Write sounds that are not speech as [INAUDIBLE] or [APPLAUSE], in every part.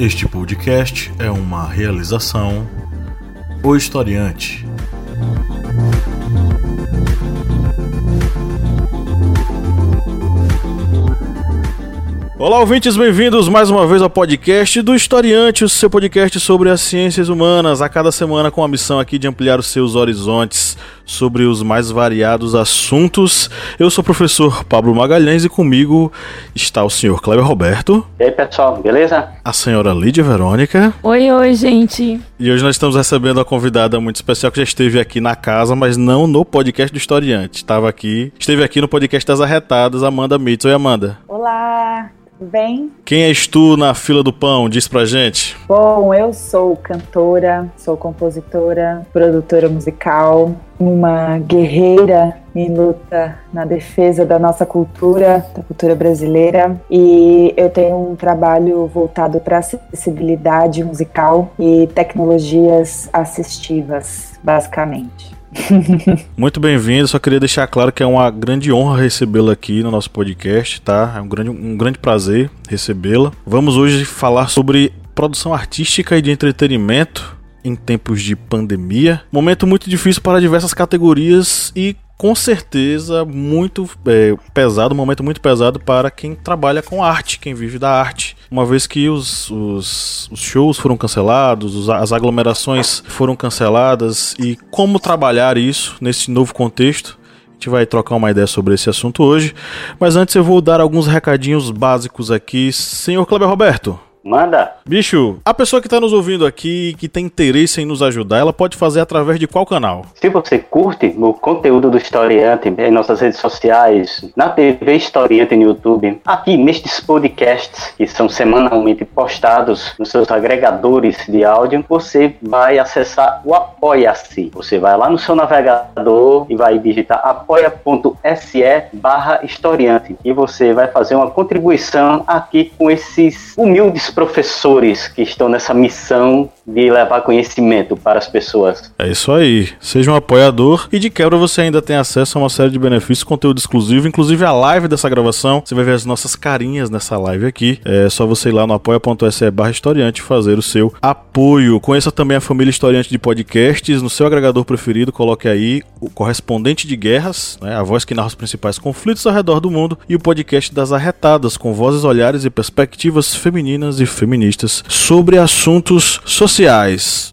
Este podcast é uma realização O Historiante. Olá, ouvintes, bem-vindos mais uma vez ao podcast do Historiante, o seu podcast sobre as ciências humanas, a cada semana com a missão aqui de ampliar os seus horizontes sobre os mais variados assuntos. Eu sou o professor Pablo Magalhães e comigo está o senhor Cleber Roberto. E aí, pessoal, beleza? A senhora Lídia Verônica. Oi, oi, gente. E hoje nós estamos recebendo uma convidada muito especial que já esteve aqui na casa, mas não no podcast do Historiante. Estava aqui, esteve aqui no podcast das Arretadas, Amanda Mitz. Oi, Amanda. Olá, bem? Quem és tu na fila do pão? Diz pra gente. Bom, eu sou cantora, sou compositora, produtora musical, uma guerreira em luta na defesa da nossa cultura, da cultura brasileira, e eu tenho um trabalho voltado para acessibilidade musical e tecnologias assistivas, basicamente. [LAUGHS] Muito bem-vindo. Só queria deixar claro que é uma grande honra recebê-la aqui no nosso podcast, tá? É um grande, um grande prazer recebê-la. Vamos hoje falar sobre produção artística e de entretenimento em tempos de pandemia. Momento muito difícil para diversas categorias e com certeza muito é, pesado, um momento muito pesado para quem trabalha com arte, quem vive da arte. Uma vez que os, os, os shows foram cancelados, os, as aglomerações foram canceladas e como trabalhar isso nesse novo contexto. A gente vai trocar uma ideia sobre esse assunto hoje. Mas antes eu vou dar alguns recadinhos básicos aqui. Senhor Kleber Roberto, Manda. Bicho, a pessoa que está nos ouvindo aqui, que tem interesse em nos ajudar, ela pode fazer através de qual canal? Se você curte o conteúdo do Historiante em nossas redes sociais, na TV Historiante no YouTube, aqui nestes podcasts que são semanalmente postados nos seus agregadores de áudio, você vai acessar o Apoia-se. Você vai lá no seu navegador e vai digitar apoia.se barra historiante e você vai fazer uma contribuição aqui com esses humildes professores que estão nessa missão de levar conhecimento para as pessoas. É isso aí. Seja um apoiador e de quebra você ainda tem acesso a uma série de benefícios, conteúdo exclusivo, inclusive a live dessa gravação. Você vai ver as nossas carinhas nessa live aqui. É só você ir lá no apoia.se barra historiante fazer o seu apoio. Conheça também a família historiante de podcasts. No seu agregador preferido, coloque aí o correspondente de guerras, né, a voz que narra os principais conflitos ao redor do mundo, e o podcast das arretadas, com vozes, olhares e perspectivas femininas e feministas sobre assuntos sociais.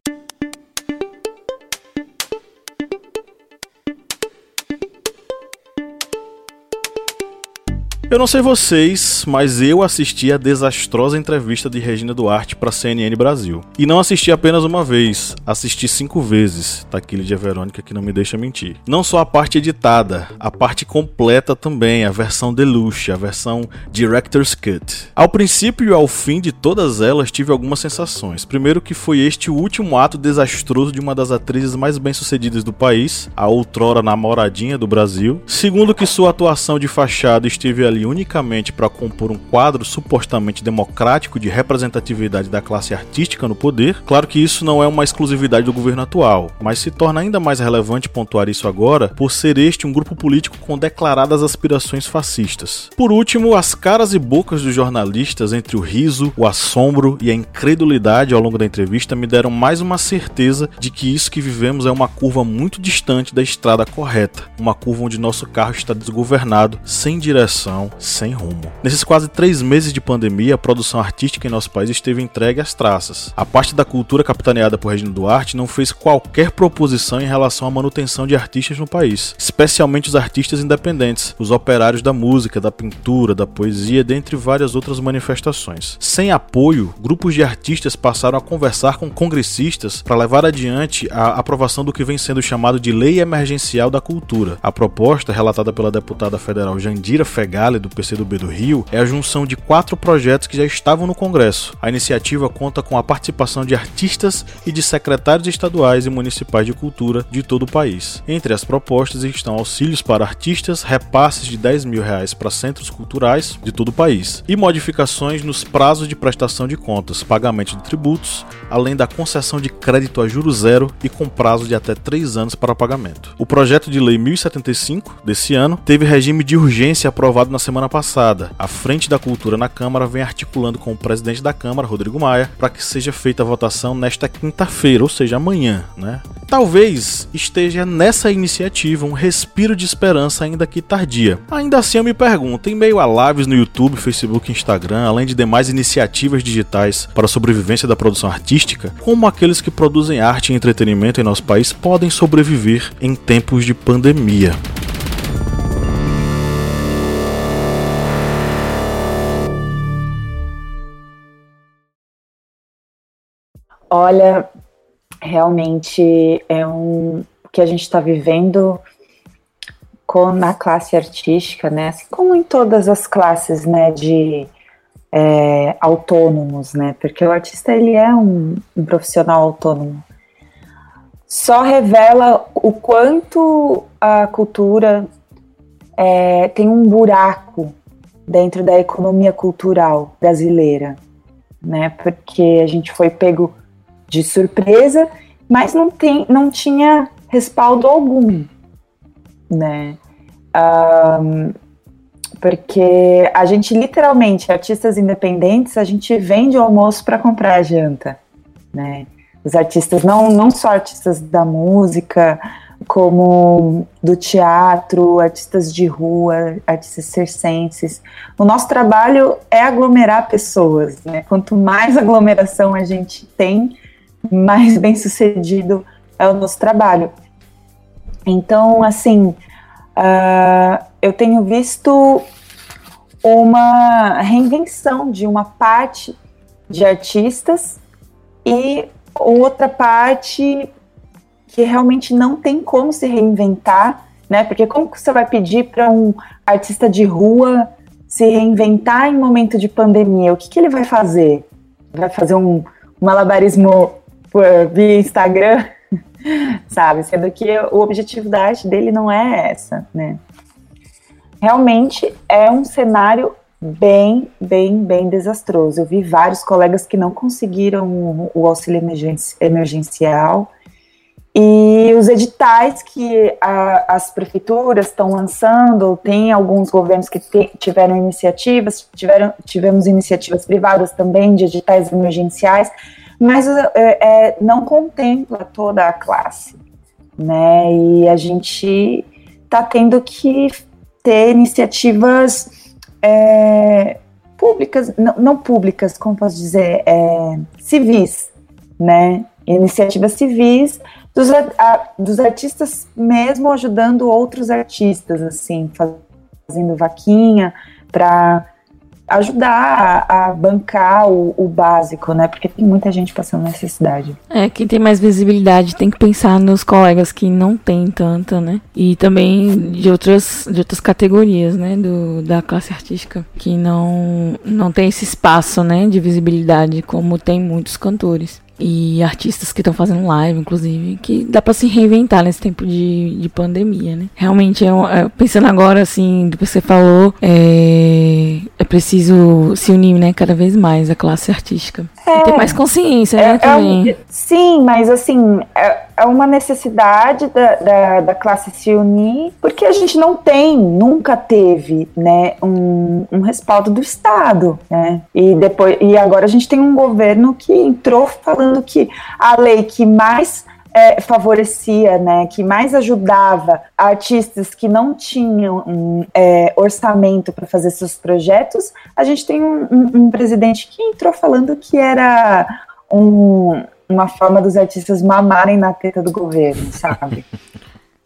Eu não sei vocês, mas eu assisti a desastrosa entrevista de Regina Duarte para CNN Brasil. E não assisti apenas uma vez, assisti cinco vezes. Tá aqui Verônica que não me deixa mentir. Não só a parte editada, a parte completa também, a versão deluxe, a versão Director's Cut. Ao princípio e ao fim de todas elas tive algumas sensações. Primeiro que foi este o último ato desastroso de uma das atrizes mais bem-sucedidas do país, a outrora namoradinha do Brasil. Segundo que sua atuação de fachada esteve ali unicamente para compor um quadro supostamente democrático de representatividade da classe artística no poder. Claro que isso não é uma exclusividade do governo atual, mas se torna ainda mais relevante pontuar isso agora por ser este um grupo político com declaradas aspirações fascistas. Por último, as caras e bocas dos jornalistas entre o riso, o assombro e a incredulidade ao longo da entrevista me deram mais uma certeza de que isso que vivemos é uma curva muito distante da estrada correta, uma curva onde nosso carro está desgovernado, sem direção sem rumo. Nesses quase três meses de pandemia, a produção artística em nosso país esteve entregue às traças. A parte da cultura capitaneada por Regina Duarte não fez qualquer proposição em relação à manutenção de artistas no país, especialmente os artistas independentes, os operários da música, da pintura, da poesia, dentre várias outras manifestações. Sem apoio, grupos de artistas passaram a conversar com congressistas para levar adiante a aprovação do que vem sendo chamado de Lei Emergencial da Cultura. A proposta, relatada pela deputada federal Jandira Fegali, do PCdoB do Rio é a junção de quatro projetos que já estavam no Congresso. A iniciativa conta com a participação de artistas e de secretários estaduais e municipais de cultura de todo o país. Entre as propostas estão auxílios para artistas, repasses de 10 mil reais para centros culturais de todo o país e modificações nos prazos de prestação de contas, pagamento de tributos, além da concessão de crédito a juro zero e com prazo de até 3 anos para pagamento. O projeto de lei 1075 desse ano teve regime de urgência aprovado na semana passada. A Frente da Cultura na Câmara vem articulando com o presidente da Câmara, Rodrigo Maia, para que seja feita a votação nesta quinta-feira, ou seja, amanhã, né? Talvez esteja nessa iniciativa um respiro de esperança ainda que tardia. Ainda assim eu me pergunto, em meio a lives no YouTube, Facebook e Instagram, além de demais iniciativas digitais para a sobrevivência da produção artística, como aqueles que produzem arte e entretenimento em nosso país podem sobreviver em tempos de pandemia? Olha, realmente é um que a gente está vivendo com na classe artística, né? Assim como em todas as classes, né? De é, autônomos, né? Porque o artista ele é um, um profissional autônomo. Só revela o quanto a cultura é, tem um buraco dentro da economia cultural brasileira, né? Porque a gente foi pego de surpresa, mas não, tem, não tinha respaldo algum, né? Um, porque a gente literalmente, artistas independentes, a gente vende o almoço para comprar a janta, né? Os artistas, não, não só artistas da música, como do teatro, artistas de rua, artistas circenses. O nosso trabalho é aglomerar pessoas, né? Quanto mais aglomeração a gente tem, mais bem sucedido é o nosso trabalho. Então, assim, uh, eu tenho visto uma reinvenção de uma parte de artistas e outra parte que realmente não tem como se reinventar, né? Porque como que você vai pedir para um artista de rua se reinventar em momento de pandemia? O que, que ele vai fazer? Vai fazer um malabarismo por, via Instagram, [LAUGHS] sabe? Sendo que o objetivo da arte dele não é essa, né? Realmente é um cenário bem, bem, bem desastroso. Eu vi vários colegas que não conseguiram o auxílio emergencial e os editais que a, as prefeituras estão lançando, tem alguns governos que te, tiveram iniciativas, tiveram, tivemos iniciativas privadas também de editais emergenciais, mas é, é, não contempla toda a classe, né? E a gente está tendo que ter iniciativas é, públicas, não, não, públicas, como posso dizer, é, civis, né? Iniciativas civis dos, a, dos artistas mesmo ajudando outros artistas, assim, fazendo vaquinha para ajudar a, a bancar o, o, básico, né? Porque tem muita gente passando necessidade. É, quem tem mais visibilidade tem que pensar nos colegas que não tem tanta, né? E também de outras, de outras categorias, né? Do, da classe artística, que não, não tem esse espaço, né? De visibilidade como tem muitos cantores e artistas que estão fazendo live, inclusive, que dá para se reinventar nesse tempo de, de pandemia, né? Realmente, é, é, pensando agora, assim, do que você falou, é, é preciso se unir, né, cada vez mais a classe artística. É, e ter mais consciência, né, é, é também. sim, mas assim, é, é uma necessidade da, da, da, classe se unir, porque a gente não tem, nunca teve, né, um, um respaldo do Estado, né? E depois, e agora a gente tem um governo que entrou falando falando que a lei que mais é, favorecia, né, que mais ajudava artistas que não tinham um é, orçamento para fazer seus projetos, a gente tem um, um, um, presidente que entrou falando que era um, uma forma dos artistas mamarem na teta do governo, sabe? [LAUGHS]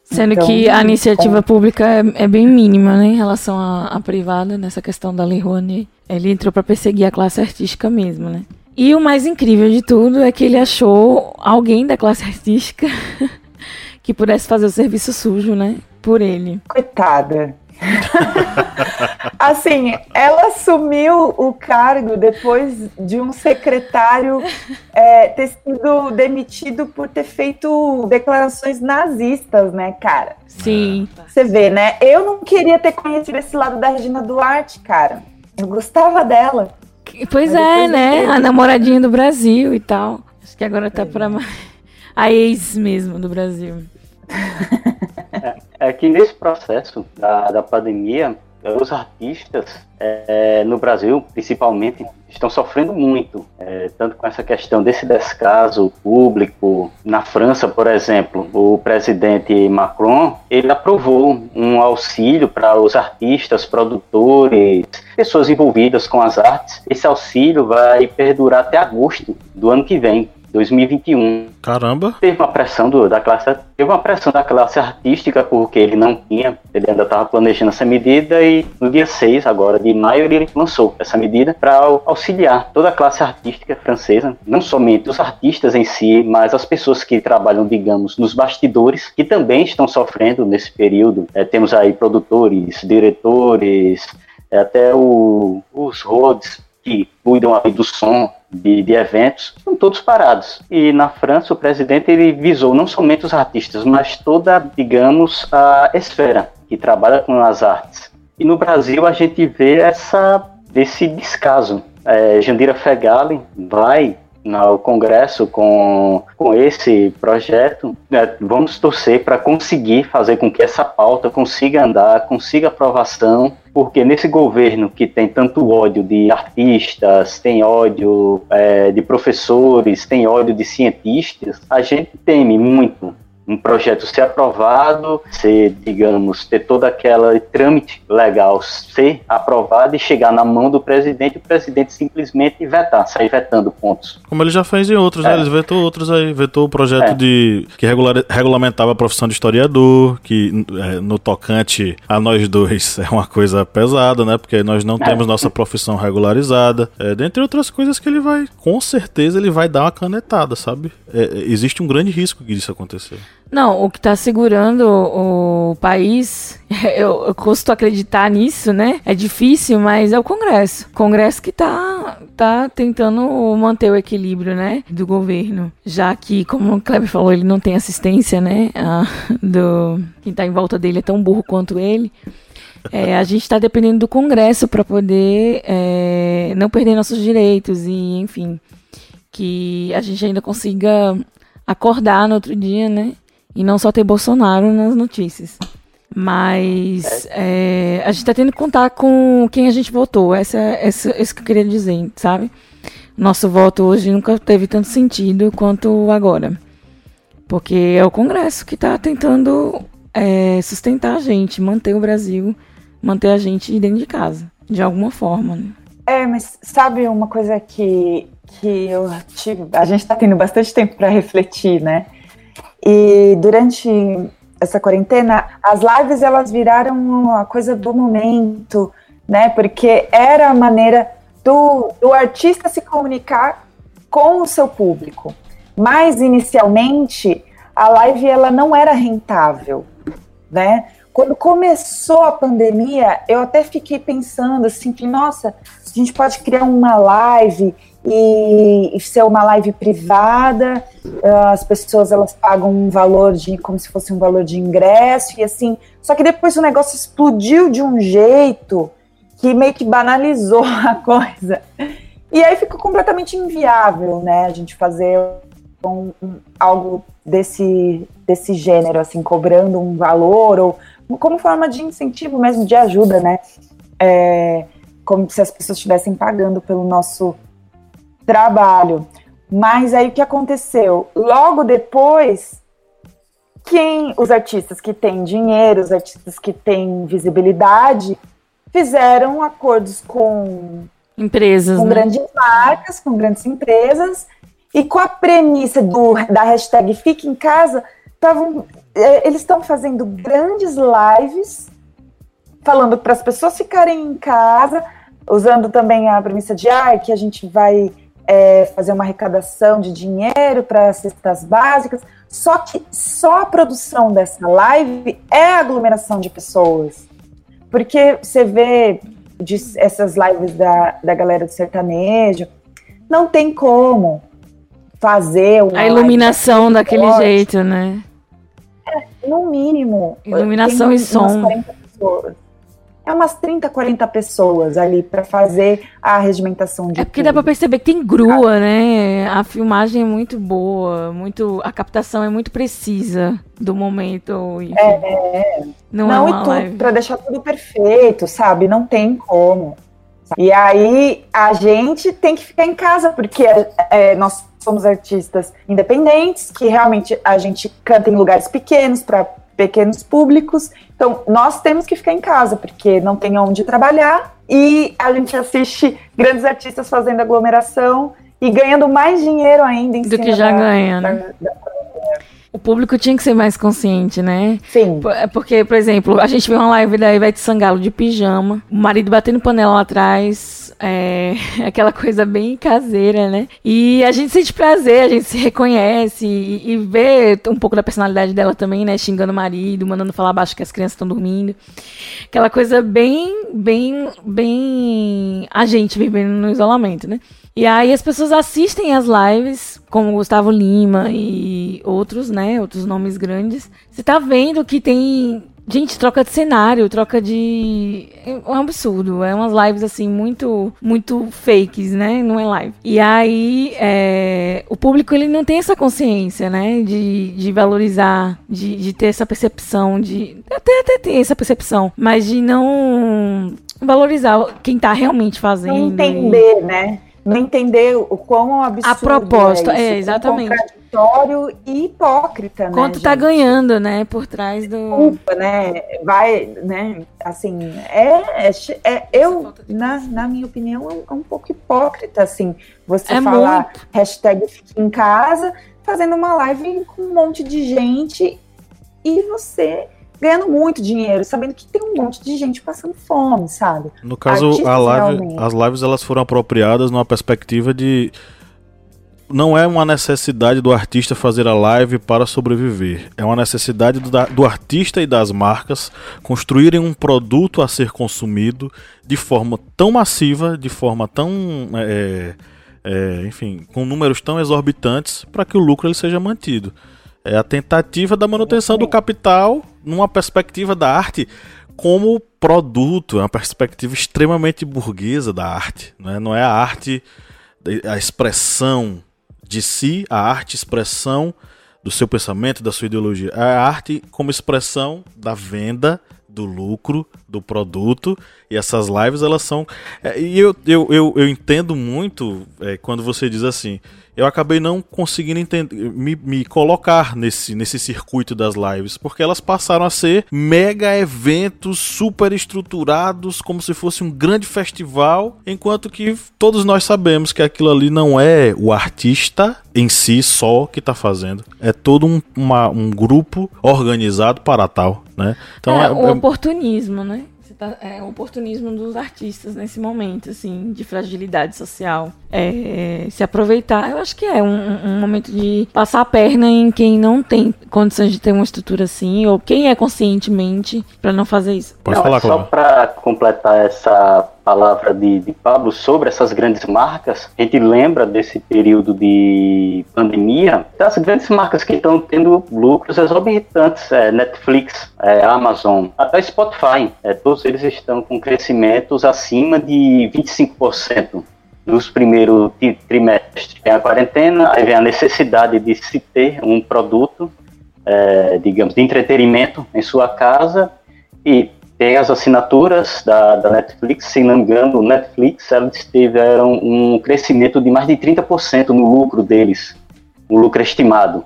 Sendo então, que a iniciativa é... pública é, é, bem mínima, né, em relação à, à privada, nessa questão da Lei Rouanet. Ele entrou para perseguir a classe artística mesmo, né? E o mais incrível de tudo é que ele achou alguém da classe artística [LAUGHS] que pudesse fazer o serviço sujo, né? Por ele. Coitada. [LAUGHS] assim, ela assumiu o cargo depois de um secretário é, ter sido demitido por ter feito declarações nazistas, né, cara? Sim. Você vê, né? Eu não queria ter conhecido esse lado da Regina Duarte, cara. Eu gostava dela. [LAUGHS] Pois é, né? A namoradinha do Brasil e tal. Acho que agora tá pra a ex mesmo do Brasil. É, é que nesse processo da, da pandemia, os artistas é, no Brasil, principalmente, estão sofrendo muito, é, tanto com essa questão desse descaso público. Na França, por exemplo, o presidente Macron ele aprovou um auxílio para os artistas, produtores, pessoas envolvidas com as artes. Esse auxílio vai perdurar até agosto do ano que vem. 2021. Caramba! Teve uma pressão do, da classe, teve uma pressão da classe artística porque ele não tinha, ele ainda estava planejando essa medida e no dia 6 agora de maio ele lançou essa medida para auxiliar toda a classe artística francesa, não somente os artistas em si, mas as pessoas que trabalham, digamos, nos bastidores, que também estão sofrendo nesse período. É, temos aí produtores, diretores, é, até o, os roads que cuidam aí do som, de, de, eventos estão todos parados. E na França o presidente ele visou não somente os artistas, mas toda, digamos, a esfera que trabalha com as artes. E no Brasil a gente vê essa desse descaso. É, Jandira Fegali vai no Congresso com, com esse projeto. É, vamos torcer para conseguir fazer com que essa pauta consiga andar, consiga aprovação porque nesse governo que tem tanto ódio de artistas, tem ódio é, de professores, tem ódio de cientistas, a gente teme muito um projeto ser aprovado, ser, digamos, ter toda aquela trâmite legal ser aprovado e chegar na mão do presidente, o presidente simplesmente vetar, sair vetando pontos. Como ele já fez em outros, né? é. né? Ele vetou outros aí, vetou o projeto é. de que regular, regulamentava a profissão de historiador, que é, no tocante a nós dois [LAUGHS] é uma coisa pesada, né? Porque nós não é. temos nossa profissão regularizada, é, dentre outras coisas que ele vai, com certeza ele vai dar uma canetada, sabe? É, existe um grande risco disso acontecer. Não, o que está segurando o, país, [LAUGHS] eu, eu custo acreditar nisso, né? É difícil, mas é o Congresso. O Congresso que está tá tentando manter o equilíbrio, né? Do governo. Já que, como o Kleber falou, ele não tem assistência, né? Ah, [LAUGHS] do, quem está em volta dele é tão burro quanto ele. É, a gente está dependendo do Congresso para poder é, não perder nossos direitos e, enfim, que a gente ainda consiga acordar no outro dia, né? E não só ter Bolsonaro nas notícias. Mas é, a gente tá tendo que contar com quem a gente votou. Essa, essa, isso que eu queria dizer, sabe? Nosso voto hoje nunca teve tanto sentido quanto agora. Porque é o Congresso que está tentando é, sustentar a gente, manter o Brasil, manter a gente dentro de casa, de alguma forma. Né? É, mas sabe uma coisa que, que eu tive. A gente está tendo bastante tempo para refletir, né? E durante essa quarentena, as lives elas viraram uma coisa do momento, né? Porque era a maneira do, do artista se comunicar com o seu público. Mas inicialmente a live ela não era rentável, né? Quando começou a pandemia, eu até fiquei pensando assim que, nossa, a gente pode criar uma live e, e ser uma live privada, ah, as pessoas elas pagam um valor de como se fosse um valor de ingresso e assim. Só que depois o negócio explodiu de um jeito que meio que banalizou [LAUGHS] a coisa. E aí ficou completamente inviável, né, a gente fazer um, um, algo desse, desse gênero, assim, cobrando um valor ou como forma de incentivo mesmo, de ajuda, né? É, como se as pessoas estivessem pagando pelo nosso trabalho. Mas aí o que aconteceu? Logo depois, quem os artistas que têm dinheiro, os artistas que têm visibilidade, fizeram acordos com empresas, com né? grandes marcas, com grandes empresas, e com a premissa do, da hashtag Fique em Casa, tavam, é, eles estão fazendo grandes lives falando para as pessoas ficarem em casa, usando também a premissa de ah, que a gente vai é, fazer uma arrecadação de dinheiro para cestas básicas. Só que só a produção dessa live é aglomeração de pessoas. Porque você vê de, essas lives da, da galera do sertanejo, não tem como fazer a iluminação daquele forte. jeito, né? É, no mínimo. Iluminação e som. É é umas 30, 40 pessoas ali para fazer a regimentação de É porque tudo. dá para perceber que tem grua, né? A filmagem é muito boa, muito a captação é muito precisa do momento. Enfim. É, é. Não, não é e tudo para deixar tudo perfeito, sabe? Não tem como. E aí a gente tem que ficar em casa porque é, nós somos artistas independentes, que realmente a gente canta em lugares pequenos para pequenos públicos. Então, nós temos que ficar em casa, porque não tem onde trabalhar, e a gente assiste grandes artistas fazendo aglomeração e ganhando mais dinheiro ainda em do que já da, ganha, né? Da, da o público tinha que ser mais consciente, né? Sim. É porque, por exemplo, a gente viu uma live da Ivete Sangalo de pijama, o marido batendo panela lá atrás, é, [LAUGHS] aquela coisa bem caseira, né? E a gente sente prazer, a gente se reconhece e, e vê um pouco da personalidade dela também, né? Xingando o marido, mandando falar baixo que as crianças estão dormindo. Aquela coisa bem, bem, bem a gente vivendo no isolamento, né? E aí as pessoas assistem as lives, como Gustavo Lima e outros, né? Outros nomes grandes. Você tá vendo que tem. Gente, troca de cenário, troca de. É um absurdo. É umas lives assim, muito muito fakes, né? Não é live. E aí, é... o público ele não tem essa consciência, né? De, de valorizar, de, de ter essa percepção, de. Até, até tem essa percepção, mas de não valorizar quem tá realmente fazendo. Entender, né? Não entender o quão absurdo a proposta é, isso, é exatamente. contraditório e hipócrita né quanto tá ganhando né por trás do Desculpa, né vai né assim é, é, é eu na, na minha opinião é um pouco hipócrita assim você é falar muito. hashtag fique em casa fazendo uma live com um monte de gente e você ganhando muito dinheiro, sabendo que tem um monte de gente passando fome, sabe? No caso, live, as lives elas foram apropriadas numa perspectiva de não é uma necessidade do artista fazer a live para sobreviver. É uma necessidade do, do, artista e das marcas construírem um produto a ser consumido de forma tão massiva, de forma tão. É, é, enfim, com números tão exorbitantes para que o lucro ele seja mantido. É a tentativa da manutenção do capital numa perspectiva da arte como produto, é uma perspectiva extremamente burguesa da arte. Né? Não é a arte, a expressão de si, a arte expressão do seu pensamento, da sua ideologia. É a arte como expressão da venda, do lucro, do produto. E essas lives, elas são. É, e eu, eu, eu, eu entendo muito é, quando você diz assim eu acabei não conseguindo entender, me, me, colocar nesse, nesse circuito das lives, porque elas passaram a ser mega eventos super estruturados, como se fosse um grande festival, enquanto que todos nós sabemos que aquilo ali não é o artista em si só que está fazendo, é todo um, uma, um grupo organizado para tal, né? Então é, é o é oportunismo, né? tá, é, o oportunismo dos artistas nesse momento, assim, de fragilidade social. É, se aproveitar, eu acho que é um, um, momento de passar a perna em quem não tem condições de ter uma estrutura assim, ou quem é conscientemente para não fazer isso. Pode não, falar, Só para completar essa palavra de, de, Pablo sobre essas grandes marcas, a gente lembra desse período de pandemia, das grandes marcas que estão tendo lucros exorbitantes, é, Netflix, é, Amazon, até Spotify, é, todos eles estão com crescimentos acima de 25% nos primeiros trimestres. Tem a quarentena, aí vem a necessidade de se ter um produto, é, digamos, de entretenimento em sua casa e tem as assinaturas da, da Netflix, se não me engano, Netflix eles tiveram um crescimento de mais de 30% no lucro deles, o lucro estimado.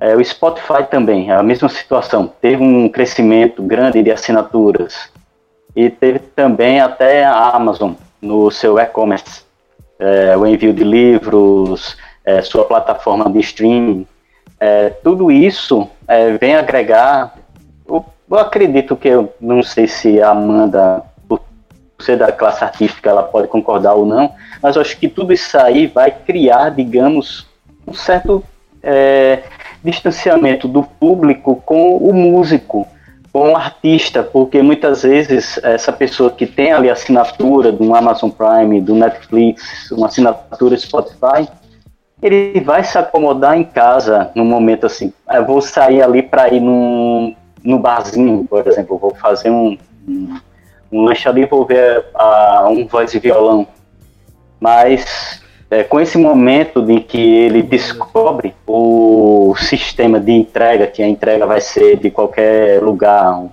É, o Spotify também, é a mesma situação, teve um crescimento grande de assinaturas e teve também até a Amazon no seu e-commerce, é, o envio de livros, é, sua plataforma de streaming, é, tudo isso é, vem agregar o eu acredito que eu não sei se a Amanda, por ser da classe artística, ela pode concordar ou não, mas eu acho que tudo isso aí vai criar, digamos, um certo é, distanciamento do público com o músico, o artista, porque muitas vezes essa pessoa que tem ali a assinatura do Amazon Prime, do Netflix, uma assinatura Spotify, ele vai se acomodar em casa no momento assim. Eu vou sair ali para ir num no barzinho, por exemplo, vou fazer um, um, um lanche ali vou ver um voz e violão. Mas é, com esse momento de que ele descobre o sistema de entrega, que a entrega vai ser de qualquer lugar, um,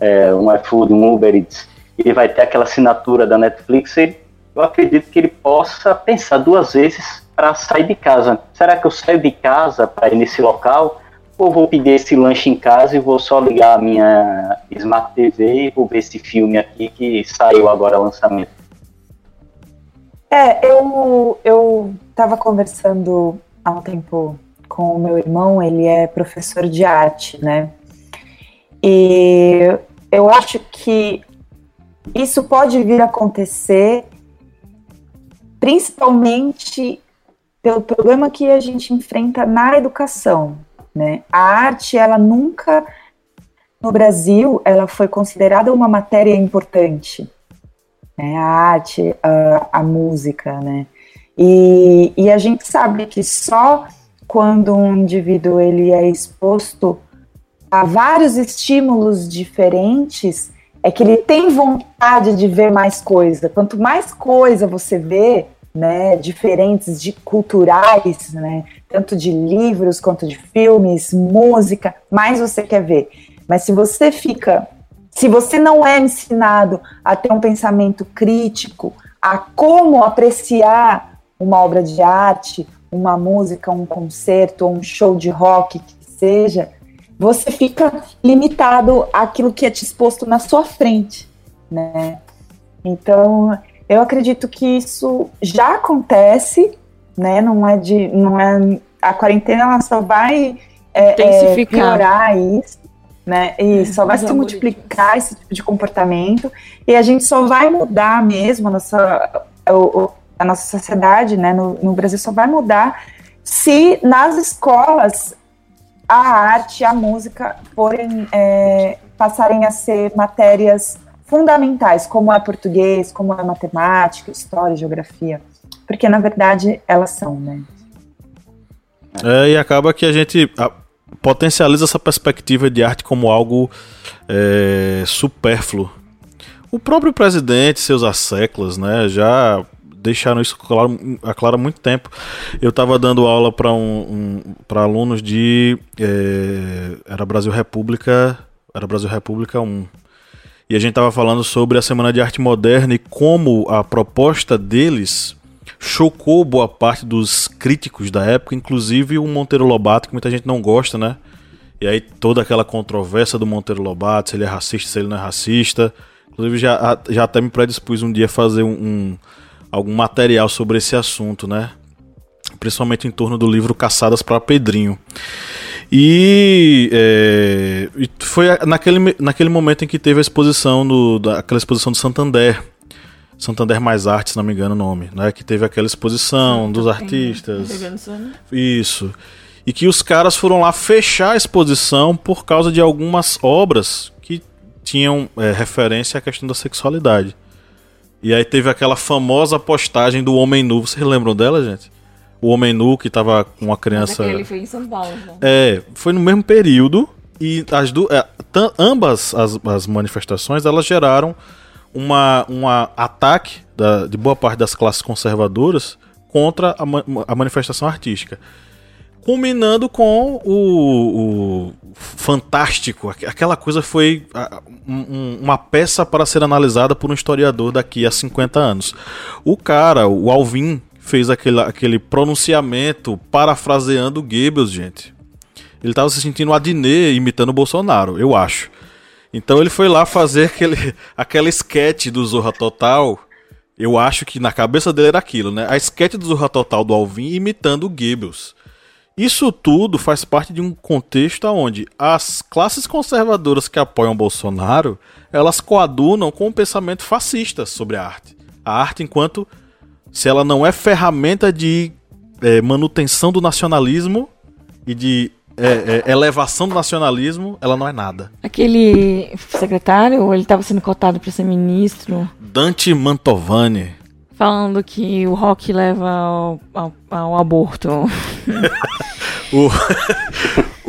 é, um iFood, um Uber Eats, ele vai ter aquela assinatura da Netflix, ele, eu acredito que ele possa pensar duas vezes para sair de casa. Será que eu saio de casa para ir nesse local? Ou vou pedir esse lanche em casa e vou só ligar a minha Smart TV e vou ver esse filme aqui que saiu agora lançamento? É, eu, eu tava conversando há um tempo com o meu irmão, ele é professor de arte, né? E eu acho que isso pode vir a acontecer principalmente pelo problema que a gente enfrenta na educação, né? A arte, ela nunca no Brasil, ela foi considerada uma matéria importante, né? A arte, a, a música, né? E, e a gente sabe que só quando um indivíduo ele é exposto a vários estímulos diferentes é que ele tem vontade de ver mais coisa. Quanto mais coisa você vê, né, diferentes de culturais, né, tanto de livros quanto de filmes, música, mais você quer ver. Mas se você fica, se você não é ensinado a ter um pensamento crítico, a como apreciar uma obra de arte, uma música, um concerto, um show de rock que seja, você fica limitado àquilo que é te exposto na sua frente, né? Então, eu acredito que isso já acontece, né? Não é de, não é a quarentena ela só vai é, é, piorar isso, né? E só vai se multiplicar esse tipo de comportamento e a gente só vai mudar mesmo a nossa, a, nossa sociedade, né? No, no Brasil só vai mudar se nas escolas a arte, a música forem é, passarem a ser matérias fundamentais, como é português, como é matemática, história, geografia, porque na verdade elas são, né? É, e acaba que a gente potencializa essa perspectiva de arte como algo é, supérfluo. O próprio presidente, seus asseclas, né, já deixaram isso claro, claro há muito tempo. Eu estava dando aula para um, um para alunos de é, era Brasil República, era Brasil República 1. E a gente estava falando sobre a Semana de Arte Moderna e como a proposta deles chocou boa parte dos críticos da época, inclusive o Monteiro Lobato, que muita gente não gosta, né? E aí toda aquela controvérsia do Monteiro Lobato, se ele é racista, se ele não é racista. Inclusive já, já até me predispus um dia a fazer um, um algum material sobre esse assunto, né? Principalmente em torno do livro Caçadas para Pedrinho. E, é, foi naquele, naquele momento em que teve a exposição do, da, aquela exposição do Santander. Santander Mais Arte, se não me engano o nome, né? Que teve aquela exposição Sim, dos artistas. Isso. E que os caras foram lá fechar a exposição por causa de algumas obras que tinham é, referência à questão da sexualidade. E aí teve aquela famosa postagem do Homem Nu. Vocês lembram dela, gente? O Homem Nu que tava com uma criança. Ele foi em São Paulo. Né? É, foi no mesmo período. E as duas. É, ambas as, as manifestações elas geraram uma, um ataque da, de boa parte das classes conservadoras contra a, a manifestação artística culminando com o, o, fantástico. Aquela coisa foi um, uma peça para ser analisada por um historiador daqui a 50 anos. O cara, o Alvin, fez aquele, aquele pronunciamento parafraseando Goebbels, gente. Ele estava se sentindo Adnet imitando Bolsonaro, eu acho. Então ele foi lá fazer aquele, aquela sketch do Zorra Total. Eu acho que na cabeça dele era aquilo, né? A sketch do Zorra Total do Alvin imitando o Goebbels. Isso tudo faz parte de um contexto onde as classes conservadoras que apoiam Bolsonaro, elas coadunam com o pensamento fascista sobre a arte. A arte enquanto se ela não é ferramenta de é, manutenção do nacionalismo e de é, é, elevação do nacionalismo, ela não é nada. Aquele secretário, ele estava sendo cotado para ser ministro. Dante Mantovani falando que o rock leva ao, ao, ao aborto. [LAUGHS] o,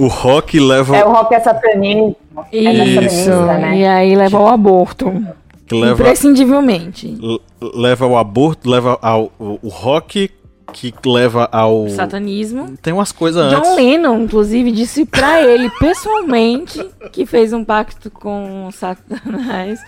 o rock leva. É, o rock é satanismo. É Isso, é né? e aí leva ao aborto. Leva, Imprescindivelmente. leva ao aborto, leva ao o, o rock, que leva ao. Satanismo. Tem umas coisas antes. John Lennon, inclusive, disse pra [LAUGHS] ele pessoalmente que fez um pacto com Satanás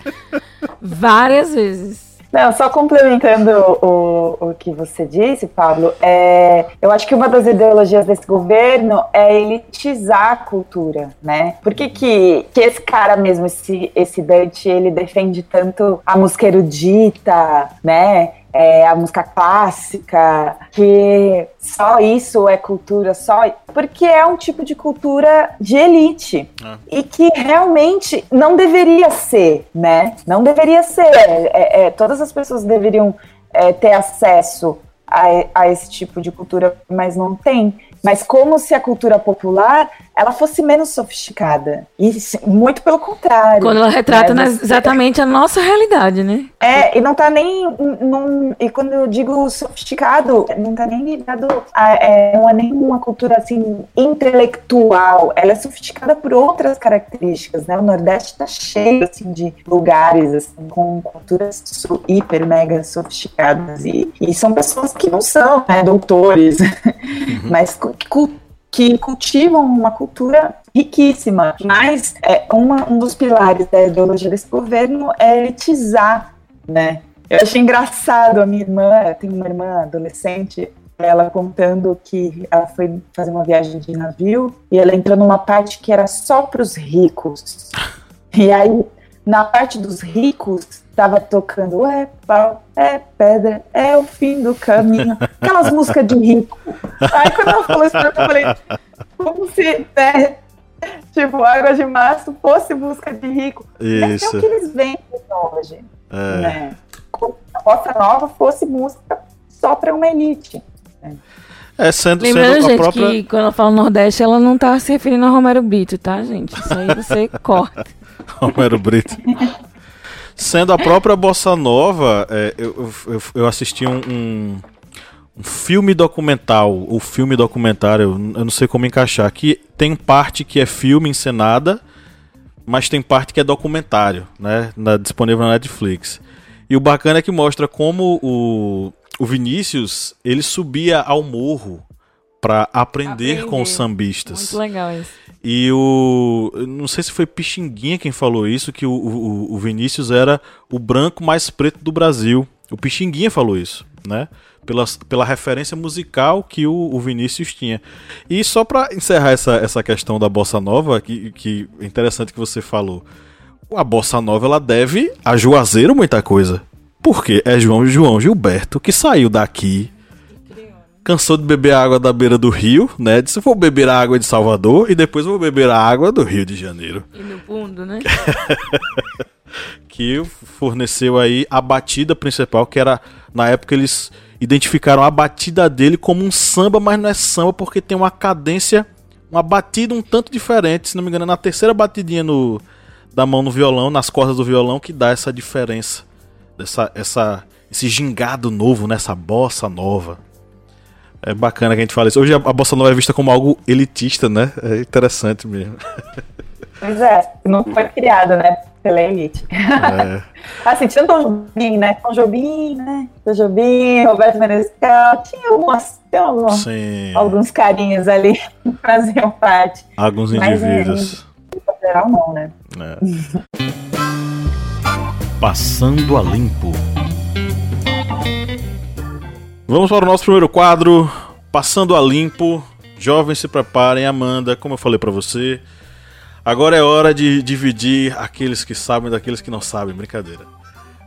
várias vezes. Não, só complementando o, o que você disse, Pablo, é, eu acho que uma das ideologias desse governo é elitizar a cultura, né? Por que, que, que esse cara mesmo, esse, esse Dante, ele defende tanto a música erudita, né? É, a música clássica, que só isso é cultura, só. Porque é um tipo de cultura de elite. É. E que realmente não deveria ser, né? Não deveria ser. É, é, todas as pessoas deveriam é, ter acesso a, a esse tipo de cultura, mas não tem mas como se a cultura popular ela fosse menos sofisticada. E muito pelo contrário. Quando ela retrata né? exatamente a nossa realidade, né? É, e não tá nem. Num, e quando eu digo sofisticado, não tá nem ligado a. É, não é nem uma cultura assim intelectual. Ela é sofisticada por outras características, né? O Nordeste tá cheio assim, de lugares assim, com culturas hiper, mega sofisticadas. E, e são pessoas que não são né, doutores, uhum. [LAUGHS] mas que cultivam uma cultura riquíssima. Mas é, uma, um dos pilares da ideologia desse governo é elitizar, né? Eu achei engraçado a minha irmã, tem uma irmã adolescente, ela contando que ela foi fazer uma viagem de navio e ela entrou numa parte que era só para os ricos. [LAUGHS] E aí, na parte dos ricos, tava tocando é pau, é pedra, é o fim do caminho. Aquelas músicas de rico. Aí quando ela falou isso, eu falei, como se, né, tipo, Água de Março fosse música de rico. Isso. É o que eles vendem hoje. É. Né? Como se a bossa nova fosse música só para uma elite. Né? É, sendo, Lembrando, sendo gente, própria... que quando ela fala Nordeste, ela não tá se referindo a Romero Brito, tá, gente? Isso aí você [LAUGHS] corta. Romero Brito. Sendo a própria Bossa Nova, é, eu, eu, eu, assisti um, um, um, filme documental, o filme documentário, eu não sei como encaixar, que tem parte que é filme encenada, mas tem parte que é documentário, né, na, disponível na Netflix. E o bacana é que mostra como o, o Vinícius, ele subia ao morro para aprender, aprender, com os sambistas. Muito legal isso. E o. Não sei se foi Pixinguinha quem falou isso, que o, o, o Vinícius era o branco mais preto do Brasil. O Pixinguinha falou isso, né? Pela, pela referência musical que o, o Vinícius tinha. E só para encerrar essa, essa questão da bossa nova, que, que é interessante que você falou. A bossa nova ela deve a Juazeiro muita coisa. Porque é João João Gilberto que saiu daqui cansou de beber água da beira do rio, né? Disse, vou beber a água de Salvador e depois vou beber a água do Rio de Janeiro. E no fundo, né? [LAUGHS] que forneceu aí a batida principal, que era, na época eles identificaram a batida dele como um samba, mas não é samba porque tem uma cadência, uma batida um tanto diferente, se não me engano, na terceira batidinha no, da mão no violão, nas cordas do violão, que dá essa diferença, dessa, essa, esse gingado novo, nessa bossa nova. É bacana que a gente fale isso. Hoje a bossa nova é vista como algo elitista, né? É interessante mesmo. [LAUGHS] Pois é, não foi criada, né? Pela elite. É. [LAUGHS] assim, tinha Tom Jobim, né? Tom Jobim, né? Tom Jobim, Roberto Menescal, tinha algumas, tem algumas, alguns carinhos ali que faziam parte. Alguns Mas, é, indivíduos. É, geral não, né? É. Passando a limpo. Vamos para o nosso primeiro quadro, Passando a Limpo. Jovens se preparem, Amanda, como eu falei para você. Agora é hora de dividir aqueles que sabem daqueles que não sabem, brincadeira.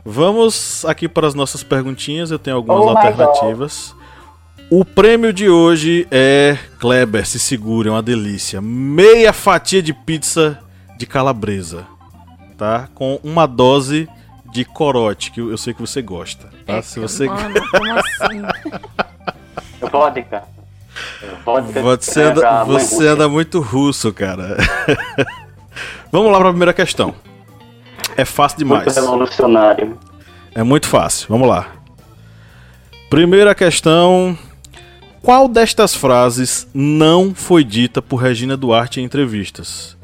Vamos aqui para as nossas perguntinhas, eu tenho algumas oh alternativas. O prêmio de hoje é Kleber, se segure, é uma delícia. Meia fatia de pizza de calabresa, tá? Com uma dose de corote, que eu sei que você gosta. Tá? É, Se você. Mano, [LAUGHS] como assim? [LAUGHS] Vodka. Vodka. Você, anda, você anda muito russo, cara. [LAUGHS] Vamos lá para a primeira questão. É fácil demais. Muito revolucionário. É muito fácil. Vamos lá. Primeira questão. Qual destas frases não foi dita por Regina Duarte em entrevistas?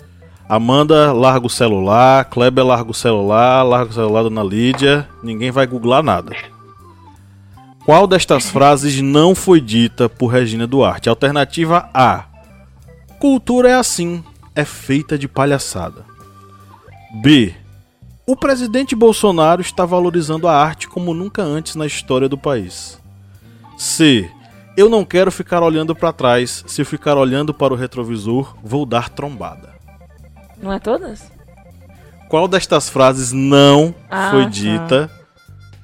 Amanda larga o celular, Kleber larga o celular, larga o celular Dona Lídia, ninguém vai googlar nada. Qual destas frases não foi dita por Regina Duarte? Alternativa A. Cultura é assim, é feita de palhaçada. B. O presidente Bolsonaro está valorizando a arte como nunca antes na história do país. C. Eu não quero ficar olhando para trás. Se eu ficar olhando para o retrovisor, vou dar trombada. Não é todas? Qual destas frases não Ah, foi tá. dita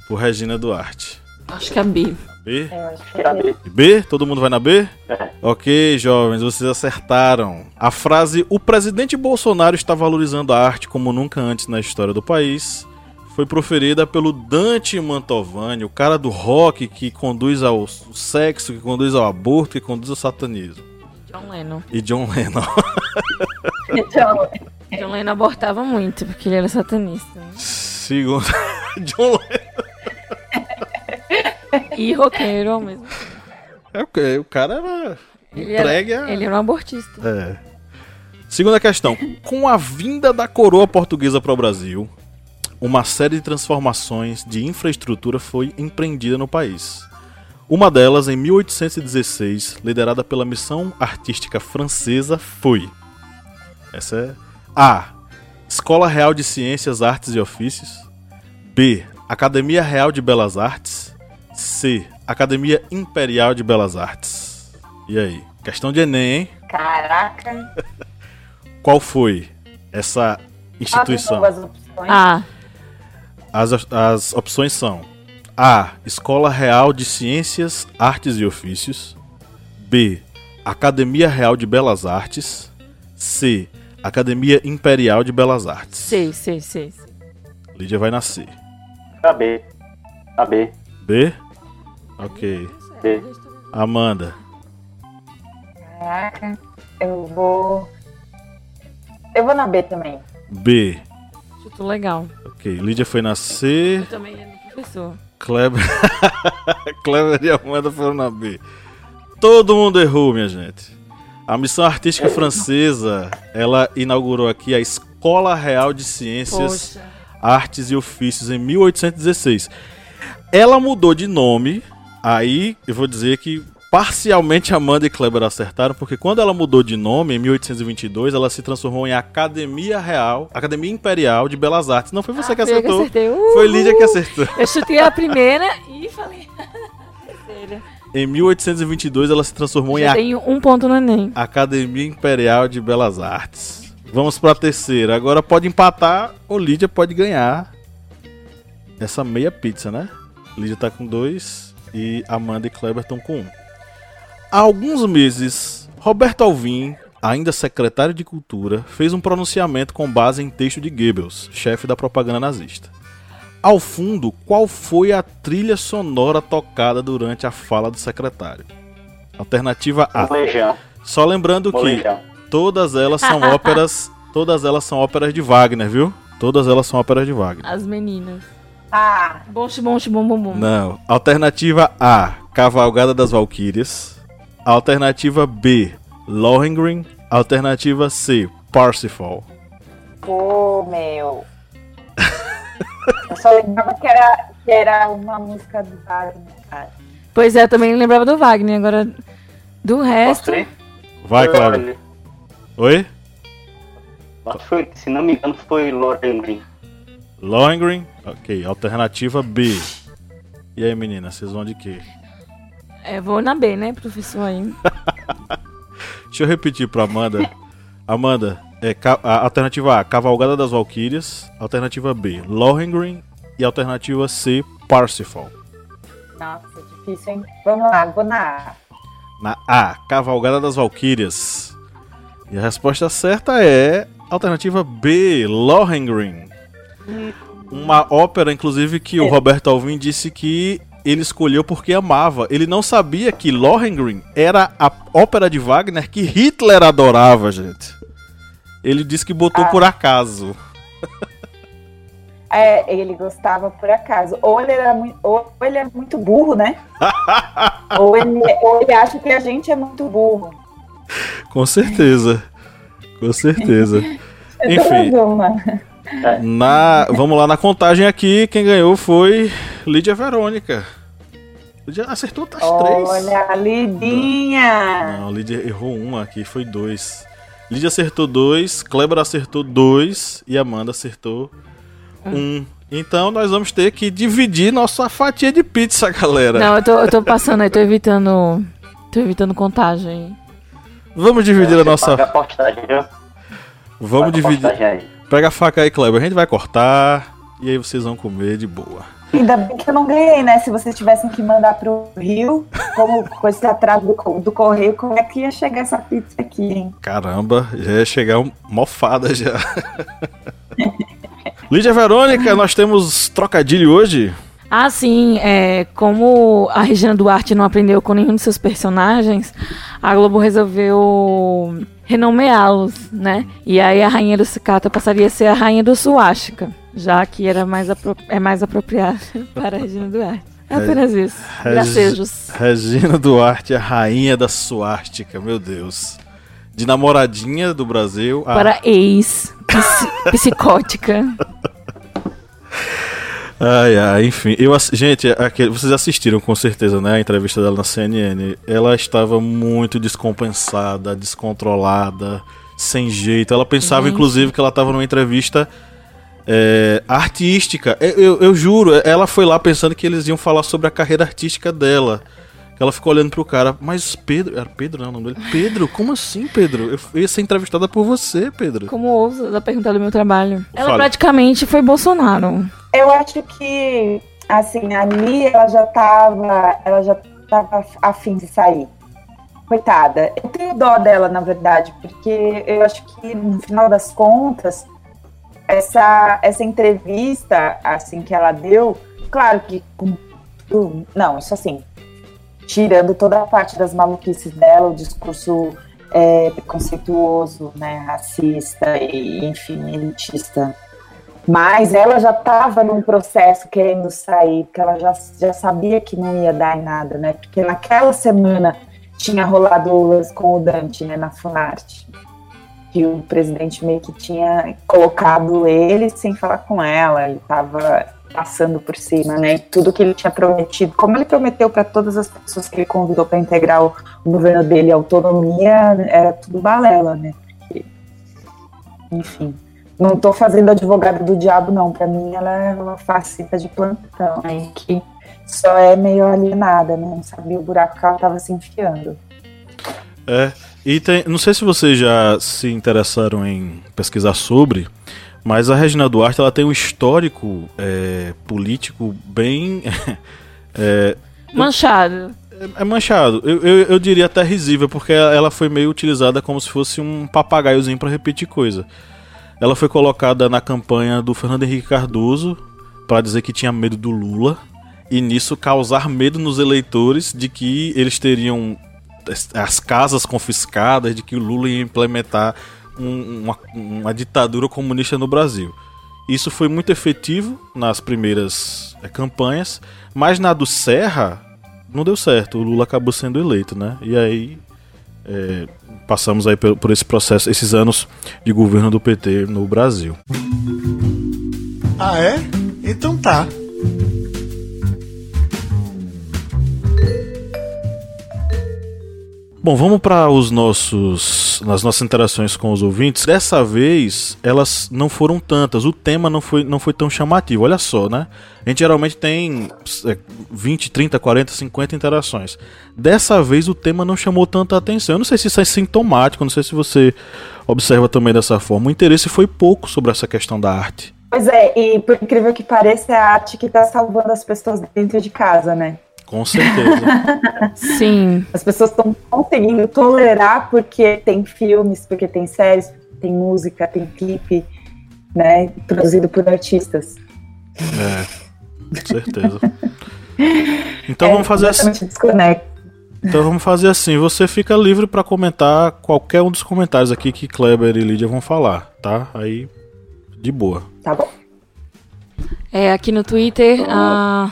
por Regina Duarte? Acho que é B. B? Eu acho que era B. B? Todo mundo vai na B? É. Ok, jovens, vocês acertaram. A frase O presidente Bolsonaro está valorizando a arte como nunca antes na história do país foi proferida pelo Dante Mantovani, o cara do rock que conduz ao sexo, que conduz ao aborto, que conduz ao satanismo. John Lennon. E John Lennon. [LAUGHS] Então, John Lennon abortava muito, porque ele era satanista. né? Segundo. [LAUGHS] John Lennon. E roqueiro ao mesmo tempo. É o quê? O cara era Ele entregue era, a. ele era um abortista. É. Segunda questão. Com a vinda da coroa portuguesa para o Brasil, uma série de transformações de infraestrutura foi empreendida no país. Uma delas, em 1816, liderada pela missão artística francesa, foi. Essa é. A. Escola Real de Ciências, Artes e Ofícios. B. Academia Real de Belas Artes. C. Academia Imperial de Belas Artes. E aí? Questão de Enem, hein? caraca. [LAUGHS] Qual foi essa instituição? As opções. Ah, As, as opções são: A. Escola Real de Ciências, Artes e Ofícios. B. Academia Real de Belas Artes. C. Academia Imperial de Belas Artes. sei, sei. sei. Lídia vai nascer. A B. A B. B. Ok. Amanda. Caraca. Eu vou. Eu vou na B também. B. Chuto legal. Ok. Lídia foi na C. Eu também era professor. Kleber. [LAUGHS] Kleber e Amanda foram na B. Todo mundo errou, minha gente. A missão artística francesa, ela inaugurou aqui a Escola Real de Ciências, Poxa. Artes e Ofícios em 1816. Ela mudou de nome, aí eu vou dizer que parcialmente Amanda e Kleber acertaram, porque quando ela mudou de nome, em 1822, ela se transformou em Academia Real, Academia Imperial de Belas Artes. Não foi você que Ah, que acertou, foi. Lídia que acertou. Eu chutei a primeira e falei. Terceira. [LAUGHS] Em 1822, ela se transformou em Já a tenho um ponto no Enem. Academia Imperial de Belas Artes. Vamos pra terceira. Agora pode empatar ou Lídia pode ganhar essa meia pizza, né? Lídia tá com dois e Amanda e Kleber estão com um. Há alguns meses, Roberto Alvim, ainda secretário de Cultura, fez um pronunciamento com base em texto de Goebbels, chefe da propaganda nazista. Ao fundo, qual foi a trilha sonora tocada durante a fala do secretário? Alternativa A. Molejão. Só lembrando que todas elas são óperas, [LAUGHS] todas elas são óperas de Wagner, viu? Todas elas são óperas de Wagner. As meninas. Ah, Bom, bom, bom, bom, bom. Não. Alternativa A, Cavalgada das Valquírias. Alternativa B, Lohengrin. Alternativa C, Parsifal. pô, meu. Eu só lembrava que era, que era uma música do Wagner, cara. Pois é, eu também lembrava do Wagner. Agora, do resto. Vai, Cláudio. Oi? Acho que se não me engano, foi Lauren Green. Lohengrin. Ok. Alternativa B. E aí, meninas, vocês vão de quê? É, vou na B, né, professor aí. [LAUGHS] Deixa eu repetir pra Amanda. Amanda, é a alternativa A, Cavalgada das Valquírias. Alternativa B, Lohengrin. E alternativa C, Parsifal. Nossa, difícil, hein? Vamos lá, vou na A. Na A, Cavalgada das Valquírias. E a resposta certa é alternativa B, Lohengrin. Uma ópera, inclusive, que o Roberto Alvim disse que ele escolheu porque amava. Ele não sabia que Lohengrin era a ópera de Wagner que Hitler adorava, gente. Ele disse que botou por acaso. É, ele gostava por acaso. Ou ele, era muito, ou ele é muito burro, né? [LAUGHS] ou, ele, ou ele acha que a gente é muito burro. Com certeza. Com certeza. [LAUGHS] Enfim. Na, vamos lá na contagem aqui. Quem ganhou foi Lídia Verônica. Lídia acertou as três. Olha, Lidinha! Não, Lídia errou uma aqui, foi dois. Lídia acertou dois, Kleber acertou dois e Amanda acertou um. Então nós vamos ter que dividir nossa fatia de pizza, galera. Não, eu tô, eu tô passando aí, tô evitando. Tô evitando contagem. Vamos dividir a nossa. A postagem, viu? Vamos Paga a dividir. postagem aí. Pega a faca aí, Kleber. A gente vai cortar e aí vocês vão comer de boa. Ainda bem que eu não ganhei, né? Se vocês tivessem que mandar pro Rio, como com esse atraso do, do correio, como é que ia chegar essa pizza aqui, hein? Caramba, já ia chegar um- mofada já. [LAUGHS] Lídia Verônica, nós temos trocadilho hoje. Ah, sim, é, como a Regina Duarte não aprendeu com nenhum dos seus personagens, a Globo resolveu renomeá-los, né? E aí a Rainha do Cicata passaria a ser a Rainha do Suástica, já que era mais é mais apropriado [LAUGHS] para a Regina Duarte. É apenas isso. Reg- Gracejos. Regina Duarte, a rainha da suástica, meu Deus. De namoradinha do Brasil a Para ex, psi- psicótica. [LAUGHS] Ai, ai, enfim. Eu, gente, aquele, vocês assistiram com certeza, né? A entrevista dela na CNN. Ela estava muito descompensada, descontrolada, sem jeito. Ela pensava, Gente. inclusive, que ela estava numa entrevista é, artística. Eu, eu- eu juro, ela foi lá pensando que eles iam falar sobre a carreira artística dela. Ela ficou olhando pro cara, mas Pedro. Era Pedro, não, o nome dele? Pedro, como assim, Pedro? Eu ia ser entrevistada por você, Pedro. Como ousa perguntar do meu trabalho? Ela Fale. praticamente foi Bolsonaro. Eu acho que, assim, ali ela já tava, ela já tava afim de sair. Coitada. Eu tenho dó dela, na verdade, porque eu acho que, no final das contas, essa, essa entrevista, assim, que ela deu, claro que não, isso assim, tirando toda a parte das maluquices dela, o discurso é, preconceituoso, né, racista e, enfim, elitista. Mas ela já estava num processo querendo sair, porque ela já, já sabia que não ia dar em nada, né? Porque naquela semana tinha rolado o lance com o Dante, né, na Funarte. Que o presidente meio que tinha colocado ele sem falar com ela, ele estava passando por cima, né? Tudo que ele tinha prometido, como ele prometeu para todas as pessoas que ele convidou para integrar o, governo dele, a autonomia, era tudo balela, né? Porque, enfim. Não tô fazendo advogada do diabo, não. Pra mim, ela é uma fascista de plantão. Aí que só é meio alienada, né? Não sabia o buraco que ela tava se enfiando. É, e tem, não sei se vocês já se interessaram em pesquisar sobre, mas a Regina Duarte ela tem um histórico é, político bem [LAUGHS] é, Manchado. é manchado. Eu, eu, eu diria até risível, porque ela foi meio utilizada como se fosse um papagaiozinho para repetir coisa. Ela foi colocada na campanha do Fernando Henrique Cardoso para dizer que tinha medo do Lula e nisso causar medo nos eleitores de que eles teriam as- as casas confiscadas, de que o Lula ia implementar um- uma, uma ditadura comunista no Brasil. Isso foi muito efetivo nas primeiras eh, campanhas, mas na do Serra não deu certo. O Lula acabou sendo eleito, né? E aí eh, passamos aí por, por esse processo, esses anos de governo do PT no Brasil. Ah, é? Então tá. Bom, vamos para os nossos nas nossas interações com os ouvintes. Dessa vez, elas não foram tantas. O tema não foi, não foi tão chamativo. Olha só, né? A gente geralmente tem é, 20, 30, 40, 50 interações. Dessa vez o tema não chamou tanta atenção. Eu não sei se isso é sintomático, não sei se você observa também dessa forma. O interesse foi pouco sobre essa questão da arte. Pois é, e por incrível que pareça, é a arte que tá salvando as pessoas dentro de casa, né? Com certeza. [LAUGHS] Sim. As pessoas estão conseguindo tolerar porque tem filmes, porque tem séries, porque tem música, tem clipe, né? Produzido por artistas. é, com certeza. Então vamos fazer assim. completamente desconecto. Então vamos fazer assim, você fica livre pra comentar qualquer um dos comentários aqui que Kleber e Lídia vão falar, tá? Aí de boa. Tá bom. É, aqui no Twitter. ah,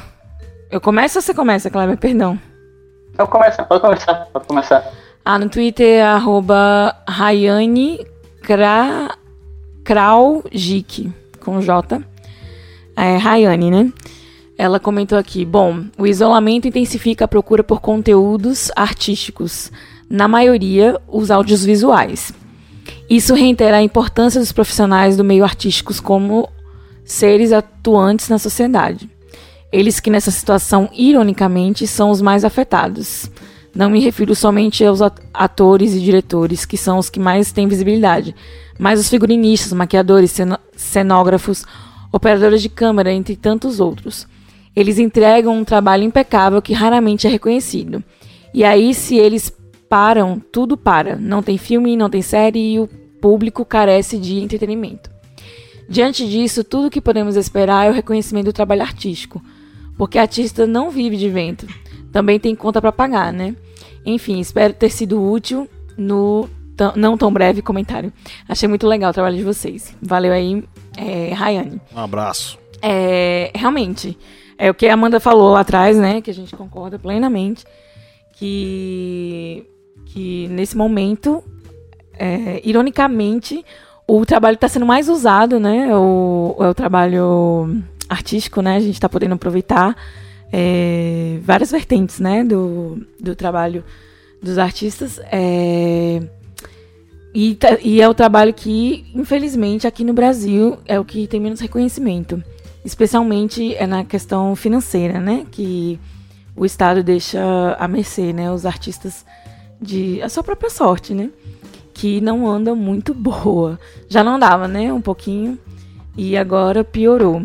Eu começo ou você começa, Kleber? Perdão. Então começa, pode começar, pode começar. Ah, no Twitter, arroba Rayane. Kraujik, com J. É, Rayane, né? Ela comentou aqui: bom, o isolamento intensifica a procura por conteúdos artísticos, na maioria, os áudios visuais. Isso reitera a importância dos profissionais do meio artístico como seres atuantes na sociedade. Eles que nessa situação, ironicamente, são os mais afetados. Não me refiro somente aos atores e diretores, que são os que mais têm visibilidade, mas os figurinistas, maquiadores, cenógrafos, operadores de câmera, entre tantos outros. Eles entregam um trabalho impecável que raramente é reconhecido. E aí, se eles param, tudo para. Não tem filme, não tem série e o público carece de entretenimento. Diante disso, tudo que podemos esperar é o reconhecimento do trabalho artístico, porque artista não vive de vento, também tem conta para pagar, né? Enfim, espero ter sido útil no não tão breve comentário. Achei muito legal o trabalho de vocês. Valeu aí, é, Rayane. Um abraço. É, realmente, é o que a Amanda falou lá atrás, né? Que a gente concorda plenamente. Que, que nesse momento é, ironicamente, o trabalho está sendo mais usado, né? O, é o trabalho artístico, né? A gente está podendo aproveitar é, várias vertentes, né? Do, do trabalho dos artistas. É, e, tá, e, é o trabalho que, infelizmente, aqui no Brasil é o que tem menos reconhecimento. Especialmente é na questão financeira, né? Que o Estado deixa a mercê, né? Os artistas de a sua própria sorte, né? que não anda muito [LAUGHS] boa. Já não andava, né? Um pouquinho. E agora piorou.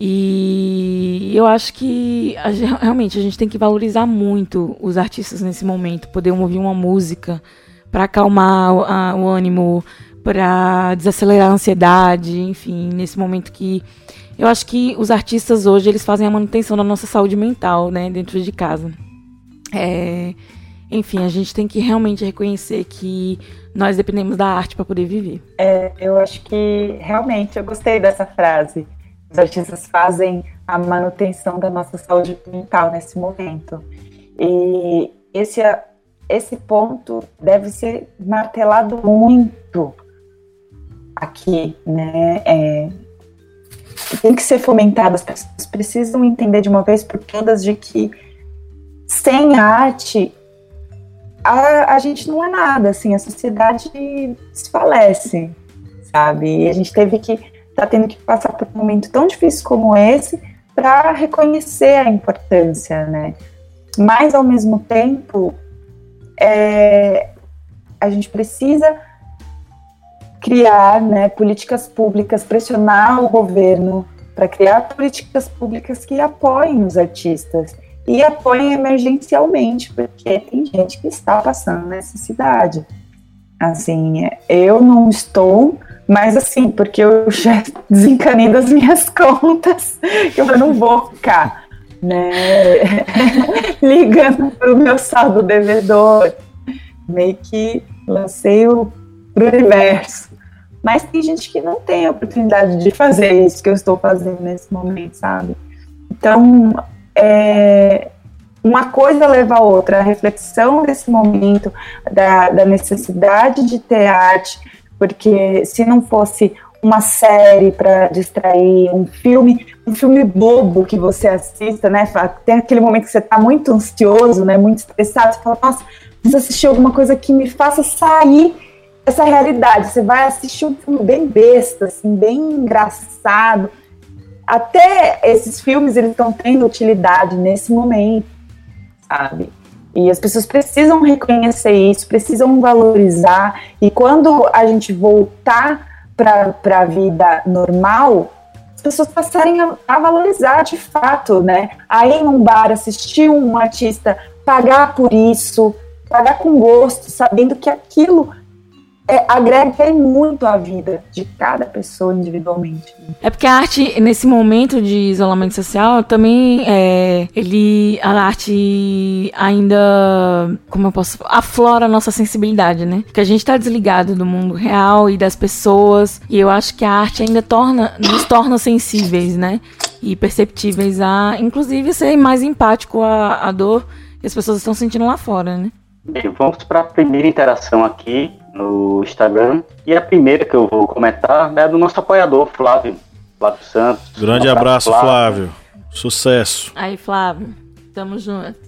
E eu acho que a, [LAUGHS] realmente a gente tem que valorizar muito os artistas nesse momento, poder ouvir uma música para acalmar o, a, o ânimo, para desacelerar a ansiedade, enfim, nesse momento que eu acho que os artistas hoje eles fazem a manutenção da nossa saúde mental, né, dentro de casa. É, enfim, a gente tem que realmente reconhecer que nós dependemos da arte para poder viver. É, eu acho que realmente eu gostei dessa frase. Os artistas fazem a manutenção da nossa saúde mental nesse momento. E esse, esse ponto deve ser martelado muito aqui, né? É, tem que ser fomentado. As pessoas precisam entender de uma vez por todas de que sem arte a, a gente não é nada, assim, a sociedade desfalece, sabe? E a gente teve que, tá tendo que passar por um momento tão difícil como esse para reconhecer a importância, né? Mas, ao mesmo tempo, é, a gente precisa criar né, políticas públicas, pressionar o governo para criar políticas públicas que apoiem os artistas e apoiem emergencialmente, porque tem gente que está passando necessidade. Assim, eu não estou, mas assim, porque eu já [LAUGHS] desencanei das minhas contas, eu não vou ficar, né, [LAUGHS] ligando para o meu saldo devedor, meio que lancei o pro universo. Mas tem gente que não tem a oportunidade de fazer isso que eu estou fazendo nesse momento, sabe? Então, é, uma coisa leva a outra, a reflexão desse momento, da, da necessidade de ter arte, porque se não fosse uma série para distrair, um filme, um filme bobo que você assista, né? Tem aquele momento que você está muito ansioso, né? Muito estressado, você fala, nossa, preciso assistir alguma coisa que me faça sair dessa realidade. Você vai assistir um filme bem besta, assim, bem engraçado, até esses filmes eles estão tendo utilidade nesse momento, sabe? E as pessoas precisam reconhecer isso, precisam valorizar. E quando a gente voltar para a vida normal, as pessoas passarem a, a, valorizar de fato, né? A ir num bar, assistir um artista, pagar por isso, pagar com gosto, sabendo que aquilo é, agrega muito a vida de cada pessoa individualmente. É porque a arte, nesse momento de isolamento social, também é, ele, a arte ainda, como eu posso, aflora a nossa sensibilidade, né? Porque a gente tá desligado do mundo real e das pessoas, e eu acho que a arte ainda torna, nos torna sensíveis, né? E perceptíveis a, inclusive, ser mais empático à, à dor que as pessoas estão sentindo lá fora, né? Bem, vamos para a primeira interação aqui no Instagram. E a primeira que eu vou comentar é do nosso apoiador, Flávio. Flávio Santos. Grande Um abraço, Flávio. Sucesso. Aí, Flávio, tamo junto.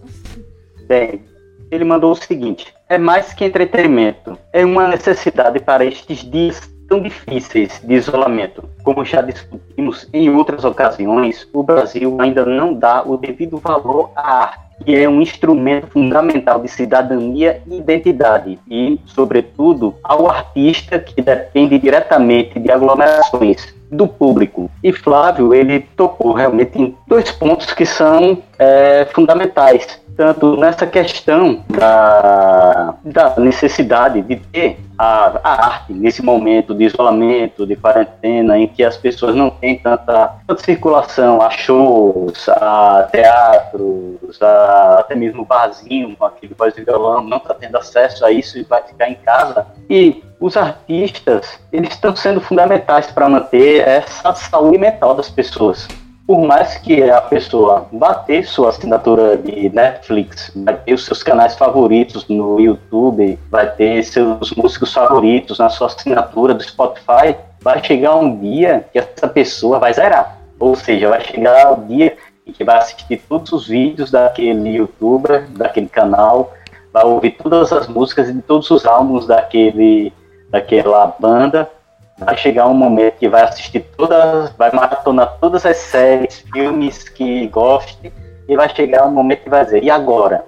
Bem, ele mandou o seguinte: é mais que entretenimento, é uma necessidade para estes dias tão difíceis de isolamento. Como já discutimos em outras ocasiões, o Brasil ainda não dá o devido valor à arte, que é um instrumento fundamental de cidadania e identidade, e, sobretudo, ao artista que depende diretamente de aglomerações do público. E Flávio, ele tocou realmente em dois pontos que são é, fundamentais tanto nessa questão da, da necessidade de ter a, a, arte nesse momento de isolamento, de quarentena, em que as pessoas não têm tanta, tanta circulação a shows, a teatros, a, até mesmo barzinho, aquele voz de violão, não está tendo acesso a isso e vai ficar em casa. E os artistas, eles estão sendo fundamentais para manter essa saúde mental das pessoas por mais que a pessoa vá ter sua assinatura de Netflix, vai ter os seus canais favoritos no YouTube, vai ter seus músicos favoritos na sua assinatura do Spotify, vai chegar um dia que essa pessoa vai zerar. Ou seja, vai chegar o dia em que vai assistir todos os vídeos daquele youtuber, daquele canal, vai ouvir todas as músicas de todos os álbuns daquele, daquela banda, vai chegar um momento que vai assistir todas, vai maratonar todas as séries, filmes que goste, e vai chegar um momento que vai dizer, e agora?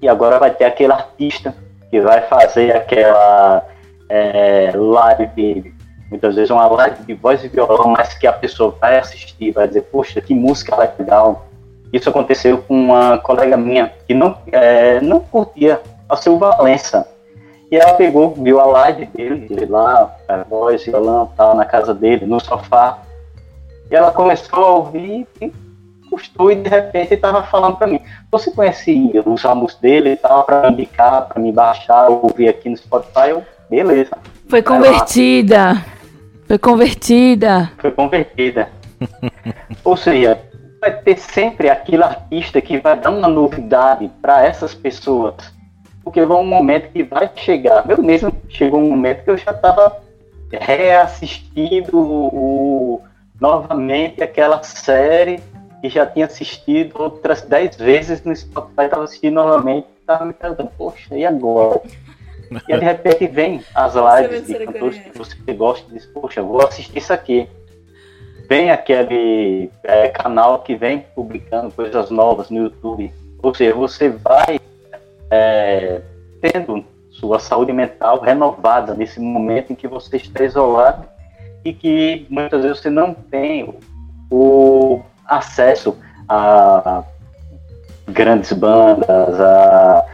E agora vai ter aquele artista que vai fazer aquela é, live, muitas vezes uma live de voz e violão, mas que a pessoa vai assistir, vai dizer, poxa, que música legal. Isso aconteceu com uma colega minha que não, é, não curtia a seu Valença, e ela pegou, viu a live dele, ele lá, a voz, violão, tal, na casa dele, no sofá. E ela começou a ouvir e gostou e de repente estava falando para mim, você conhece os álbuns dele e tal, para me indicar, para me baixar, ouvir aqui no Spotify? Eu, beleza. Foi convertida. Foi convertida. Foi convertida. [LAUGHS] Ou seja, vai ter sempre aquele artista que vai dar uma novidade para essas pessoas porque vai um momento que vai chegar. Eu mesmo chegou um momento que eu já estava reassistindo o, novamente aquela série que já tinha assistido outras dez vezes no Spotify, estava assistindo novamente, estava me perguntando, poxa, e agora? E de repente vem as lives de cantores que você gosta e diz, poxa, vou assistir isso aqui. Vem aquele é, canal que vem publicando coisas novas no YouTube. Ou seja, você vai é, tendo sua saúde mental renovada nesse momento em que você está isolado e que muitas vezes você não tem o acesso a grandes bandas, a,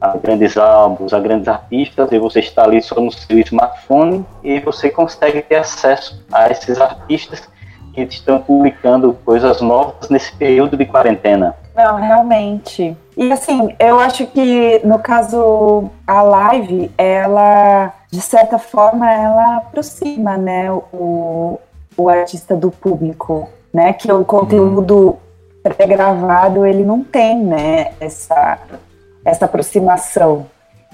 a grandes álbuns, a grandes artistas, e você está ali só no seu smartphone e você consegue ter acesso a esses artistas que estão publicando coisas novas nesse período de quarentena. Não, realmente. E assim, eu acho que no caso a live, ela de certa forma ela aproxima, né, o, o artista do público, né, que o conteúdo pré-gravado ele não tem, né, essa essa aproximação.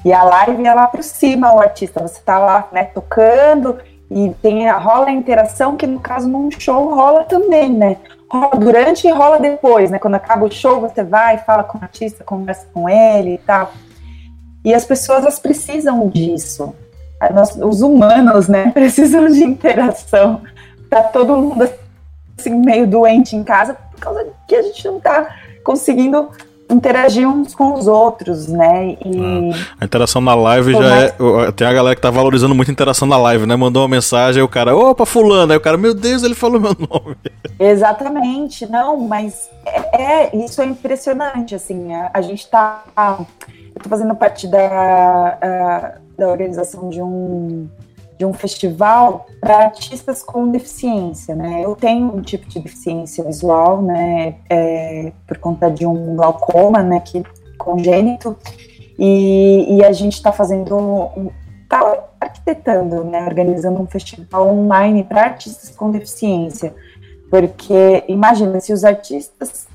E a live ela aproxima o artista. Você tá lá, né, tocando e tem rola a interação que no caso num show rola também, né? rola durante e rola depois, né? Quando acaba o show, você vai, fala com o artista, conversa com ele e tal. E as pessoas elas precisam disso. Nós, os humanos, né, [LAUGHS] precisam de interação. Tá todo mundo assim meio doente em casa por causa que a gente não tá conseguindo interagir uns com os outros, né? E ah, a interação na live já mais... é. Tem a galera que tá valorizando muito a interação na live, né? Mandou uma mensagem, aí o cara, opa, fulano, aí o cara, meu Deus, ele falou meu [LAUGHS] nome. Exatamente, não, mas é, é isso é impressionante, assim, a, a gente tá. Eu tô fazendo parte da, a, da organização de um de um festival para artistas com deficiência, né? Eu tenho um tipo de deficiência visual, né? É, por conta de um glaucoma, né? Que congênito e, e a gente está fazendo, um, tá arquitetando, né? Organizando um festival online para artistas com deficiência, porque imagina se os artistas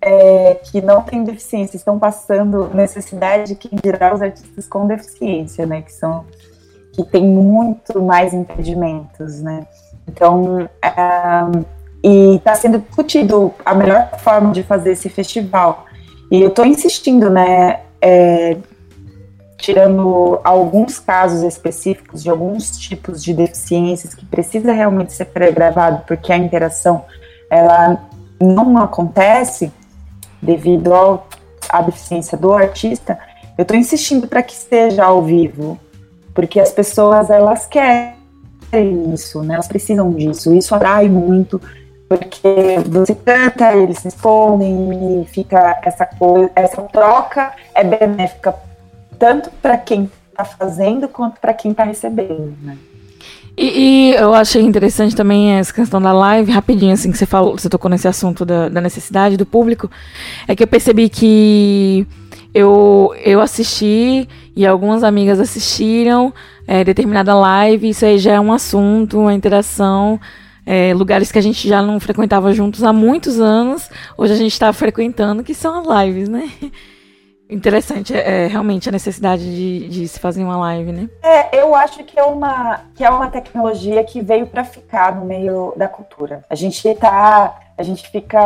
é, que não têm deficiência estão passando necessidade, quem dirá os artistas com deficiência, né? Que são que tem muito mais impedimentos, né? Então, é, e está sendo discutido a melhor forma de fazer esse festival. E eu estou insistindo, né? É, tirando alguns casos específicos de alguns tipos de deficiências que precisa realmente ser gravado porque a interação ela não acontece devido ao, à deficiência do artista, eu estou insistindo para que esteja ao vivo, porque as pessoas elas querem isso, né? Elas precisam disso. Isso atrai muito, porque você canta, eles respondem e fica essa coisa, essa troca é benéfica tanto para quem está fazendo quanto para quem está recebendo, né? E, e, eu achei interessante também essa questão da live, rapidinho, assim, que você falou, você tocou nesse assunto da, da necessidade do público, é que eu percebi que eu, eu assisti e algumas amigas assistiram é, determinada live, isso aí já é um assunto, uma interação, é, lugares que a gente já não frequentava juntos há muitos anos, hoje a gente está frequentando, que são as lives, né? [LAUGHS] Interessante, é, é, realmente a necessidade de, de, se fazer uma live, né? É, eu acho que é uma, que é uma tecnologia que veio para ficar no meio da cultura. A gente tá, a gente fica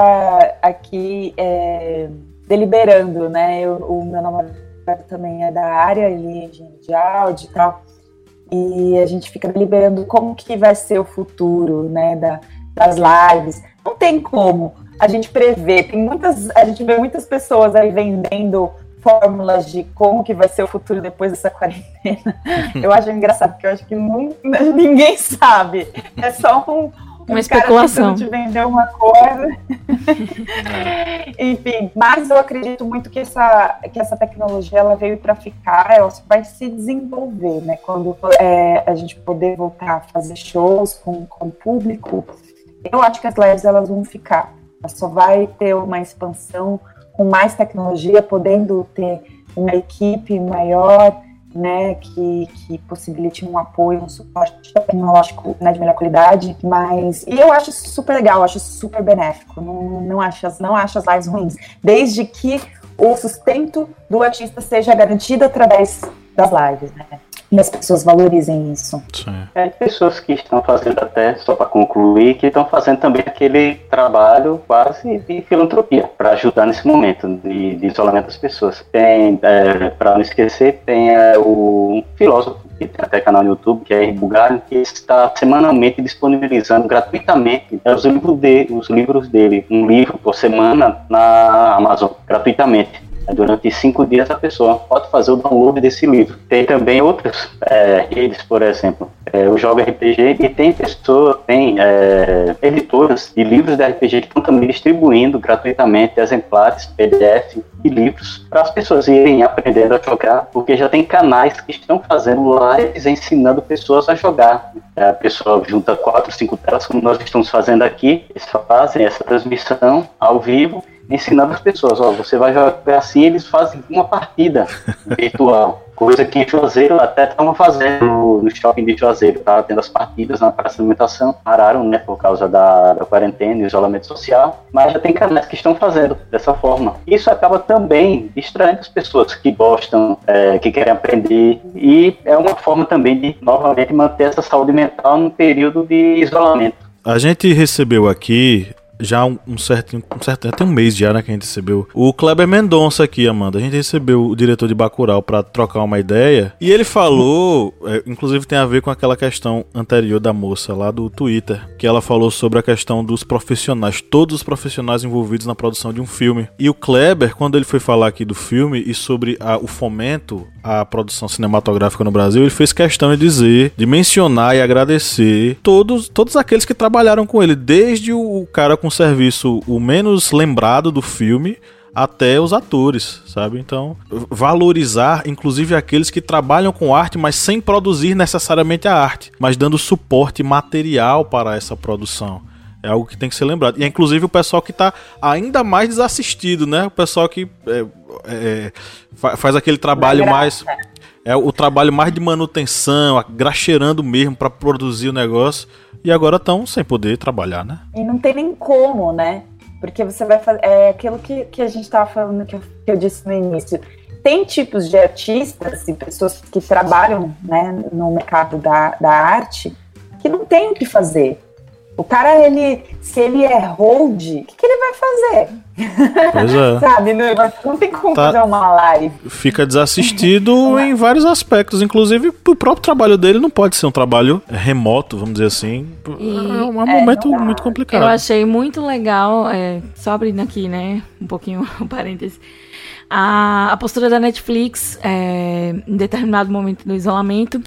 aqui é, deliberando, né? Eu, o meu namorado também é da área, ele é engenheiro de áudio e tal, e a gente fica deliberando como que vai ser o futuro, né? Da, das lives. Não tem como a gente prever. Tem muitas, a gente vê muitas pessoas aí vendendo fórmulas de como que vai ser o futuro depois dessa [LAUGHS] quarentena. Eu acho engraçado, porque eu acho que não, [LAUGHS] ninguém sabe. É só um, uma especulação. de vender uma coisa. [LAUGHS] Enfim, mas eu acredito muito que essa, que essa tecnologia ela veio para ficar, ela vai se desenvolver, né? Quando é, a gente poder voltar a fazer shows com, com o público, eu acho que as lives elas vão ficar. Ela só vai ter uma expansão com mais tecnologia, podendo ter uma equipe maior, né, que, que possibilite um apoio, um suporte tecnológico né, de melhor qualidade, mas e eu acho super legal, acho super benéfico, não, não, acho, não acho as lives ruins, desde que o sustento do artista seja garantido através das lives, né? E as pessoas valorizem isso. Sim. É, pessoas que estão fazendo até, só para concluir, que estão fazendo também aquele trabalho quase de filantropia, para ajudar nesse momento de, de, isolamento das pessoas. Tem, é, para não esquecer, tem é, o filósofo que tem até canal no YouTube, que é R. Bugalho, que está semanalmente disponibilizando gratuitamente os livros, de, os livros dele, um livro por semana na Amazon, gratuitamente. Durante cinco dias a pessoa pode fazer o download desse livro. Tem também outros é, redes, por exemplo, é, o Joga RPG e tem pessoas, tem é, editoras de livros de RPG que estão também distribuindo gratuitamente exemplares, PDF e livros para as pessoas irem aprendendo a jogar, porque já tem canais que estão fazendo lives ensinando pessoas a jogar. A pessoa junta quatro, cinco telas, como nós estamos fazendo aqui, eles fazem essa transmissão ao vivo ensinando as pessoas, ó, você vai jogar assim, eles fazem uma partida [LAUGHS] virtual. Coisa que em Juazeiro até estavam fazendo no shopping de Juazeiro, tá tendo as partidas na praça de alimentação, pararam, né, por causa da, da quarentena e isolamento social, mas já tem canais que estão fazendo dessa forma. Isso acaba também distraindo as pessoas que gostam, é, que querem aprender, e é uma forma também de, novamente, manter essa saúde mental num período de isolamento. A gente recebeu aqui já um, certo, um certo, até um mês já, né, que a gente recebeu o Kleber Mendonça aqui, Amanda. A gente recebeu o diretor de Bacurau para trocar uma ideia e ele falou, é, inclusive tem a ver com aquela questão anterior da moça lá do Twitter, que ela falou sobre a questão dos profissionais, todos os profissionais envolvidos na produção de um filme. E o Kleber, quando ele foi falar aqui do filme e sobre a, o fomento à produção cinematográfica no Brasil, ele fez questão de dizer, de mencionar e agradecer todos, todos aqueles que trabalharam com ele, desde o cara com um serviço o menos lembrado do filme até os atores, sabe? Então, valorizar inclusive aqueles que trabalham com arte, mas sem produzir necessariamente a arte, mas dando suporte material para essa produção. É algo que tem que ser lembrado. E é inclusive o pessoal que está ainda mais desassistido, né? O pessoal que é, é, faz aquele trabalho mais. É o trabalho mais de manutenção, graxeirando mesmo para produzir o negócio e agora estão sem poder trabalhar, né? E não tem nem como, né? Porque você vai fazer. É aquilo que, que a gente estava falando, que eu, que eu disse no início. tem tipos de artistas e pessoas que trabalham né, no mercado da, da arte que não tem o que fazer. O cara, ele, se ele é hold, o que, que ele vai fazer? Pois é. [LAUGHS] Sabe? Não, não tem como Tá. fazer uma live. Fica desassistido [LAUGHS] em vários aspectos. Inclusive, o próprio trabalho dele não pode ser um trabalho remoto, vamos dizer assim. E- é um momento não dá. muito complicado. Eu achei muito legal, é, só abrindo aqui, né, um pouquinho [LAUGHS] o parêntese, a, a postura da Netflix é, em determinado momento do isolamento,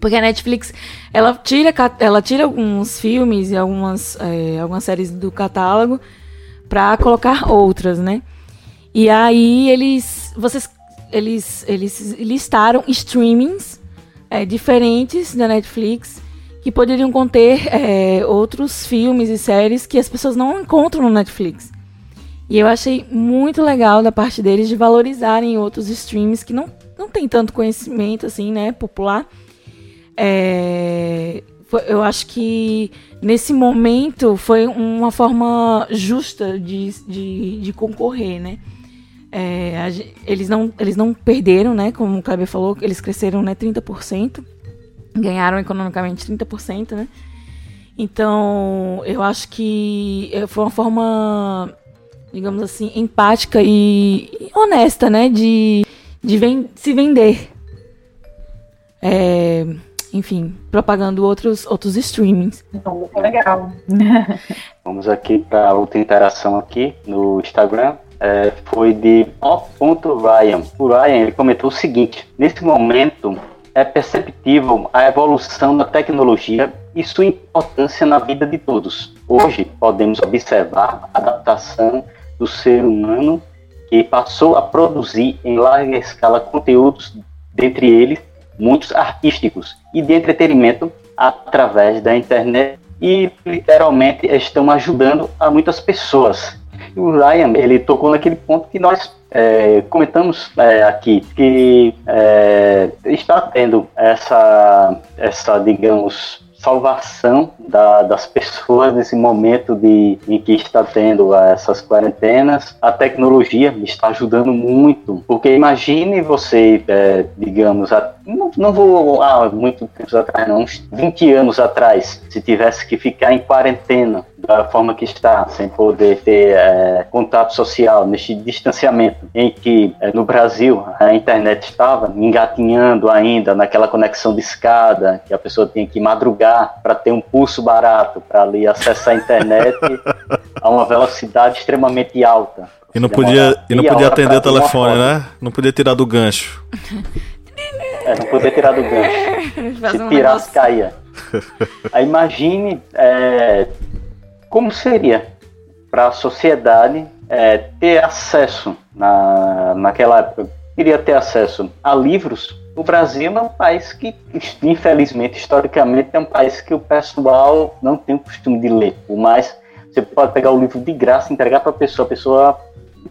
porque a Netflix, ela tira, ela tira alguns filmes e algumas, é, algumas séries do catálogo para colocar outras, né? E aí eles, vocês, eles, eles listaram streamings é, diferentes da Netflix que poderiam conter é, outros filmes e séries que as pessoas não encontram no Netflix. E eu achei muito legal da parte deles de valorizarem outros streams que não, não tem tanto conhecimento assim, né, popular. É, eu acho que nesse momento foi uma forma justa de, de, de concorrer, né? É, a eles, não, eles não perderam, né? Como o Kleber falou, eles cresceram né, 30%, ganharam economicamente 30%, né? Então, eu acho que eh, foi uma forma, digamos assim, empática e e honesta, né? De, de ven- se vender. É, enfim, propagando outros, outros streamings. Então, muito legal. [LAUGHS] Vamos aqui para outra interação aqui no Instagram. É, foi de O.Ryan. O Ryan ele comentou o seguinte: nesse momento é perceptível a evolução da tecnologia e sua importância na vida de todos. Hoje podemos observar a adaptação do ser humano que passou a produzir em larga escala conteúdos, dentre eles muitos artísticos e de entretenimento através da internet e literalmente estão ajudando a muitas pessoas. E o Ryan ele tocou naquele ponto que nós é, comentamos é, aqui que é, está tendo essa essa digamos salvação da- das pessoas nesse momento de, em que está tendo essas quarentenas. A tecnologia está ajudando muito, porque imagine você, é, digamos, a- não, não vou há muito tempo atrás, não, uns 20 anos atrás, se tivesse que ficar em quarentena da forma que está, sem poder ter é, contato social, neste distanciamento, em que é, no Brasil a internet estava engatinhando ainda naquela conexão de escada, que a pessoa tinha que madrugar para ter um pulso barato, para ali acessar a internet [LAUGHS] a uma velocidade extremamente alta. E não podia, e não podia atender o telefone, né? Não podia tirar do gancho. [LAUGHS] É, não poder tirar do gancho. [LAUGHS] Se um tirasse, caía. Aí imagine é, como seria para a sociedade é, ter acesso na, naquela época, queria ter acesso a livros. O Brasil é um país que, infelizmente, historicamente, é um país que o pessoal não tem o costume de ler. Por mais você pode pegar o livro de graça e entregar para a pessoa, a pessoa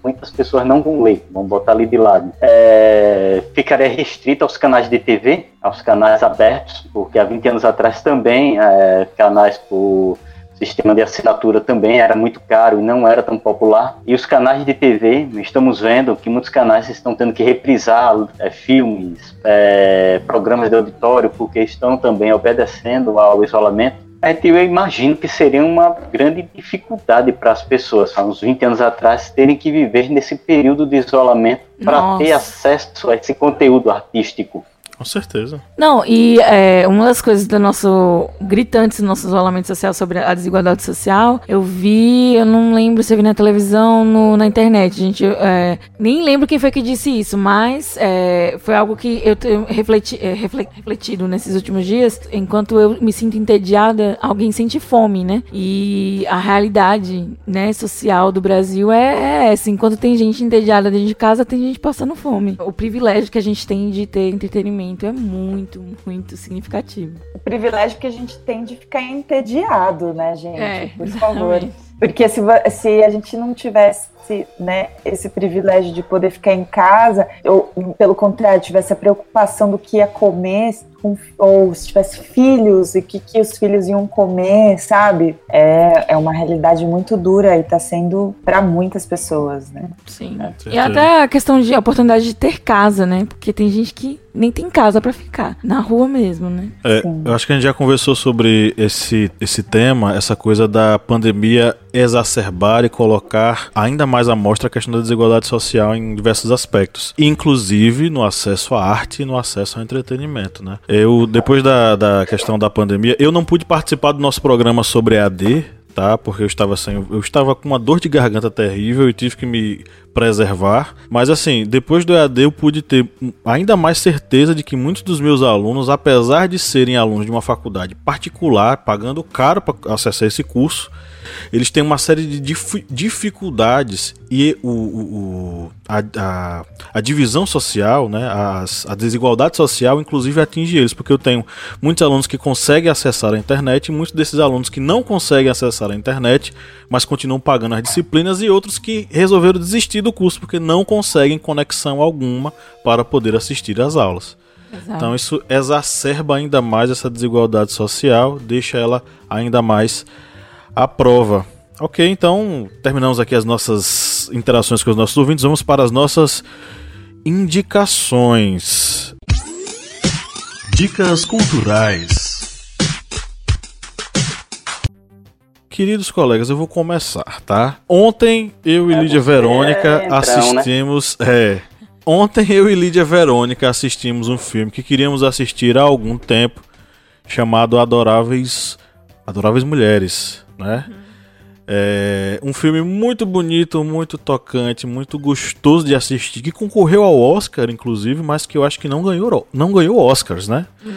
muitas pessoas não vão ler, vão botar ali de lado. É, ficaria restrito aos canais de TV, aos canais abertos, porque há 20 anos atrás também é, canais por sistema de assinatura também era muito caro e não era tão popular. E os canais de TV, estamos vendo que muitos canais estão tendo que reprisar é, filmes, é, programas de auditório, porque estão também obedecendo ao isolamento. É, eu imagino que seria uma grande dificuldade para as pessoas, há uns 20 anos atrás, terem que viver nesse período de isolamento para ter acesso a esse conteúdo artístico. Com certeza. Não, e é, uma das coisas do nosso gritantes do nosso isolamento social sobre a desigualdade social, eu vi, eu não lembro se eu vi na televisão, no, na internet, gente, é, nem lembro quem foi que disse isso, mas é, foi algo que eu tenho refleti, é, refle- refletido nesses últimos dias, enquanto eu me sinto entediada, alguém sente fome, né? E a realidade, né, social do Brasil é, é essa, enquanto tem gente entediada dentro de casa, tem gente passando fome. O privilégio que a gente tem de ter entretenimento é muito, muito significativo. O privilégio que a gente tem de ficar entediado, né, gente? É, Por favor. exatamente. Porque se, se a gente não tivesse né, esse privilégio de poder ficar em casa, ou pelo contrário, tivesse a preocupação do que ia comer, com, ou se tivesse filhos e o que, que os filhos iam comer, sabe? É, é uma realidade muito dura e tá sendo para muitas pessoas, né? Sim. E até a questão de a oportunidade de ter casa, né? Porque tem gente que nem tem casa para ficar, na rua mesmo, né? É, eu acho que a gente já conversou sobre esse, esse tema, essa coisa da pandemia exacerbar e colocar ainda mais à mostra a questão da desigualdade social em diversos aspectos, inclusive no acesso à arte e no acesso ao entretenimento, né? Eu, depois da, da questão da pandemia, eu não pude participar do nosso programa sobre AD, Porque eu estava sem, eu estava com uma dor de garganta terrível e tive que me preservar. Mas assim, depois do EAD eu pude ter ainda mais certeza de que muitos dos meus alunos, apesar de serem alunos de uma faculdade particular, pagando caro para acessar esse curso, eles têm uma série de dif dificuldades e o, o a, a, a, divisão social, né, as, a desigualdade social, inclusive atinge eles, porque eu tenho muitos alunos que conseguem acessar a internet e muitos desses alunos que não conseguem acessar a internet, mas continuam pagando as disciplinas e outros que resolveram desistir do curso porque não conseguem conexão alguma para poder assistir às aulas. Exato. Então isso exacerba ainda mais essa desigualdade social, deixa ela ainda mais a prova. Ok, então terminamos aqui as nossas interações com os nossos ouvintes. Vamos para as nossas indicações. Dicas culturais. Queridos colegas, eu vou começar, tá? Ontem eu e é Lídia Verônica é, né? assistimos. Né? É. Ontem eu e Lídia Verônica assistimos um filme que queríamos assistir há algum tempo, chamado Adoráveis. Adoráveis Mulheres né? Uhum. É um filme muito bonito, muito tocante, muito gostoso de assistir, que concorreu ao Oscar, inclusive, mas que eu acho que não ganhou, não ganhou Oscars, né? Não.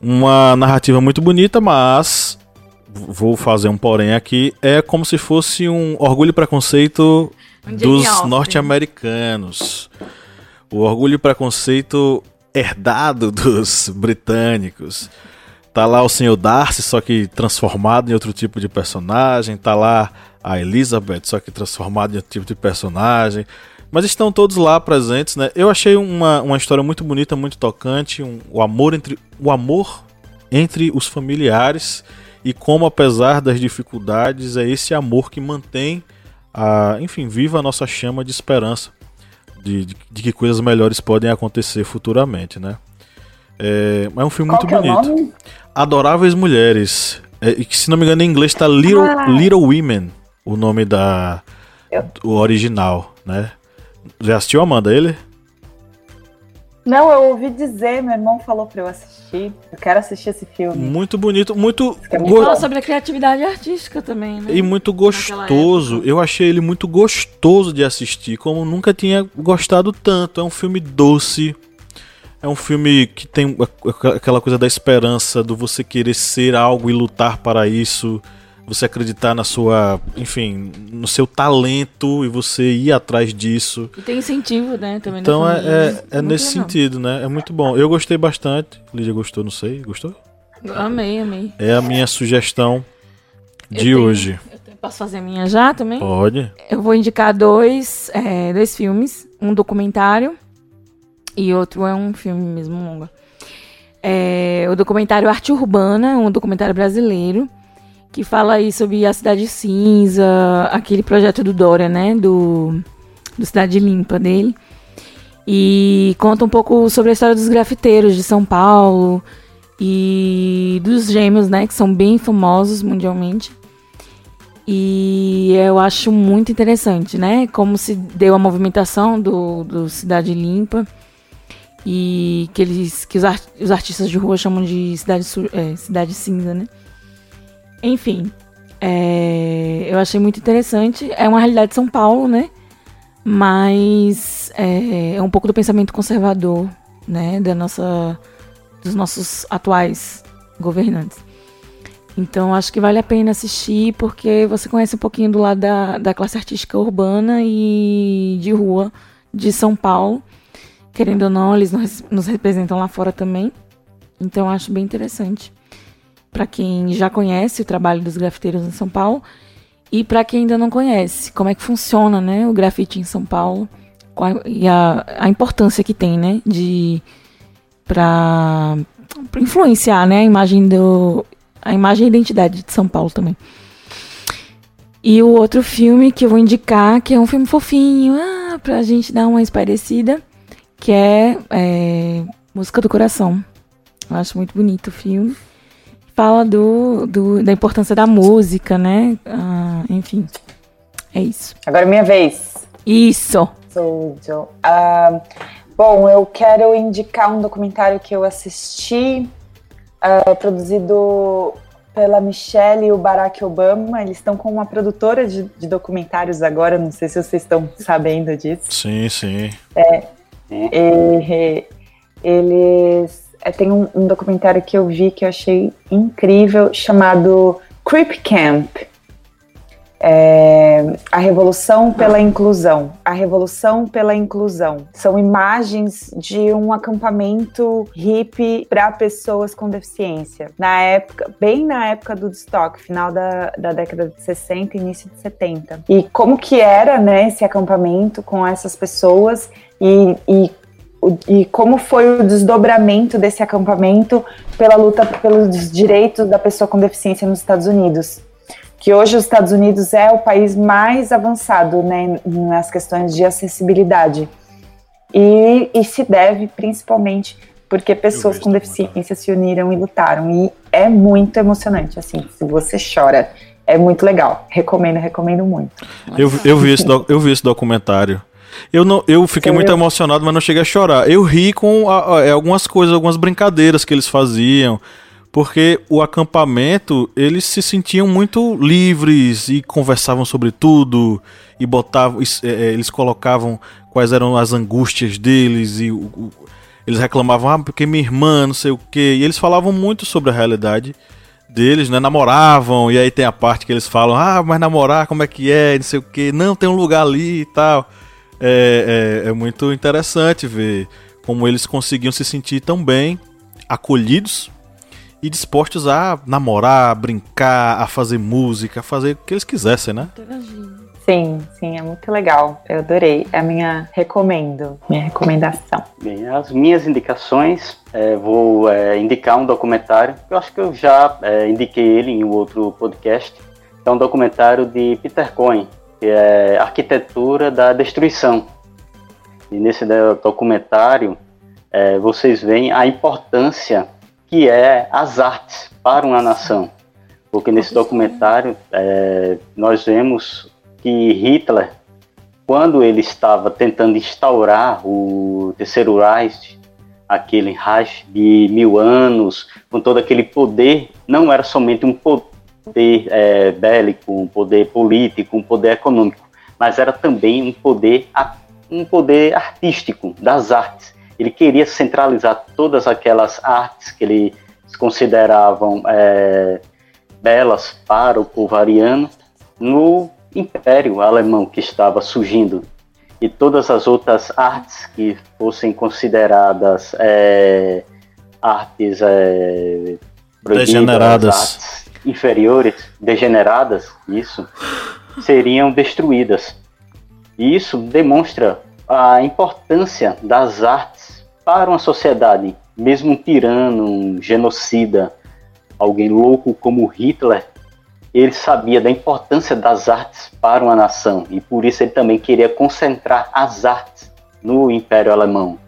Uma narrativa muito bonita, mas vou fazer um porém aqui, é como se fosse um orgulho e preconceito um dos norte-americanos. O orgulho e preconceito herdado [LAUGHS] dos britânicos. Tá lá o Senhor Darcy, só que transformado em outro tipo de personagem. Tá lá a Elizabeth, só que transformada em outro tipo de personagem. Mas estão todos lá presentes, né? Eu achei uma, uma história muito bonita, muito tocante. Um, o, amor entre, o amor entre os familiares e como, apesar das dificuldades, é esse amor que mantém, a, enfim, viva a nossa chama de esperança de, de, de que coisas melhores podem acontecer futuramente, né? É, é um filme Qual muito é bonito. Adoráveis Mulheres. É, que, se não me engano, em inglês está Little, ah. Little Women, o nome da Eu... o original, né? Já assistiu, Amanda, ele? Não, eu ouvi dizer, meu irmão falou pra eu assistir. Eu quero assistir esse filme. Muito bonito, muito. É muito Fala sobre a criatividade artística também, né? E muito gostoso. Eu achei ele muito gostoso de assistir, como nunca tinha gostado tanto. É um filme doce, é um filme que tem aquela coisa da esperança, do você querer ser algo e lutar para isso, você acreditar na sua, enfim, no seu talento e você ir atrás disso. E tem incentivo, né? Também então é, é, é nesse legal. sentido, né? É muito bom. Eu gostei bastante. Lídia gostou, não sei. Gostou? Amei, amei. É a minha sugestão de tenho, hoje. posso fazer a minha já também? Pode. Eu vou indicar dois, é, dois filmes. Um documentário e outro é um filme mesmo longa. É o documentário Arte Urbana, um documentário brasileiro, que fala aí sobre a Cidade Cinza, aquele projeto do Dória, né? Do, do Cidade Limpa dele. E conta um pouco sobre a história dos grafiteiros de São Paulo e dos gêmeos, né? Que são bem famosos mundialmente. E eu acho muito interessante, né? Como se deu a movimentação do, do Cidade Limpa e que eles que os, art, os artistas de rua chamam de cidade, é, cidade cinza, né? Enfim, é, eu achei muito interessante. É uma realidade de São Paulo, né? Mas é, é um pouco do pensamento conservador, né? Da nossa, dos nossos atuais governantes. Então acho que vale a pena assistir porque você conhece um pouquinho do lado da, da classe artística urbana e de rua de São Paulo Querendo ou não, eles nos representam lá fora também. Então acho bem interessante. Para quem já conhece o trabalho dos grafiteiros em São Paulo e para quem ainda não conhece, como é que funciona, né, o grafite em São Paulo qual, e a, a importância que tem, né, de para influenciar, né, a imagem do a imagem e identidade de São Paulo também. E o outro filme que eu vou indicar, que é um filme fofinho, ah, pra gente dar uma esparecida, que é, é Música do Coração. Eu acho muito bonito o filme. Fala do, do da importância da música, né? Ah, enfim, é isso. Agora é minha vez. Isso! Sou Joe. Ah, bom, eu quero indicar um documentário que eu assisti, ah, produzido pela Michelle e o Barack Obama. Eles estão com uma produtora de, de, documentários agora, não sei se vocês estão sabendo disso. Sim, sim. É, e, eles é, tem um, um, documentário que eu vi que eu achei incrível chamado Creep Camp. É, a revolução pela inclusão. A revolução pela inclusão. São imagens de um acampamento hippie para pessoas com deficiência. Na época, bem na época do estoque, final da, da década de 60 início de 70. E como que era, né, esse acampamento com essas pessoas e, e e como foi o desdobramento desse acampamento pela luta pelos direitos da pessoa com deficiência nos Estados Unidos. Que hoje os Estados Unidos é o país mais avançado né, nas questões de acessibilidade. E, e se deve principalmente porque pessoas com deficiência se uniram e lutaram. E é muito emocionante, assim, se você chora, é muito legal. Recomendo, recomendo muito. Eu, eu, vi, esse, eu vi esse documentário. Eu, não, eu fiquei muito emocionado, mas não cheguei a chorar. Eu ri com a, a, é, algumas coisas, algumas brincadeiras que eles faziam. Porque o acampamento, eles se sentiam muito livres e conversavam sobre tudo. E botavam. É, é, eles colocavam quais eram as angústias deles. E o, eles reclamavam, ah, porque minha irmã, não sei o quê. E eles falavam muito sobre a realidade deles, né? Namoravam, e aí tem a parte que eles falam, ah, mas namorar, como é que é, não sei o quê. Não, tem um lugar ali e tal é, é, é muito interessante ver como eles conseguiam se sentir tão bem acolhidos e dispostos a namorar, a brincar, a fazer música, a fazer o que eles quisessem, né? Sim, sim, é muito legal. Eu adorei. É a minha recomendo, minha recomendação. Bem, as minhas indicações, é, vou é, indicar um documentário. Eu acho que eu já é, indiquei ele em um outro podcast. É um documentário de Peter Cohen, que é Arquitetura da Destruição. E nesse documentário é, vocês veem a importância que é as artes para uma nação. Porque nesse documentário é, nós vemos que Hitler, quando ele estava tentando instaurar o Terceiro Reich, aquele Reich de mil anos, com todo aquele poder, não era somente um poder poder é, bélico, um poder político, um poder econômico, mas era também um poder, um poder artístico, das artes. Ele queria centralizar todas aquelas artes que eles consideravam é, belas para o povo ariano no Império Alemão que estava surgindo. E todas as outras artes que fossem consideradas é, artes é, degeneradas, artes inferiores, degeneradas, isso, seriam destruídas. E isso demonstra a importância das artes para uma sociedade. Mesmo um tirano, um genocida, alguém louco como Hitler, ele sabia da importância das artes para uma nação e por isso ele também queria concentrar as artes no Império Alemão.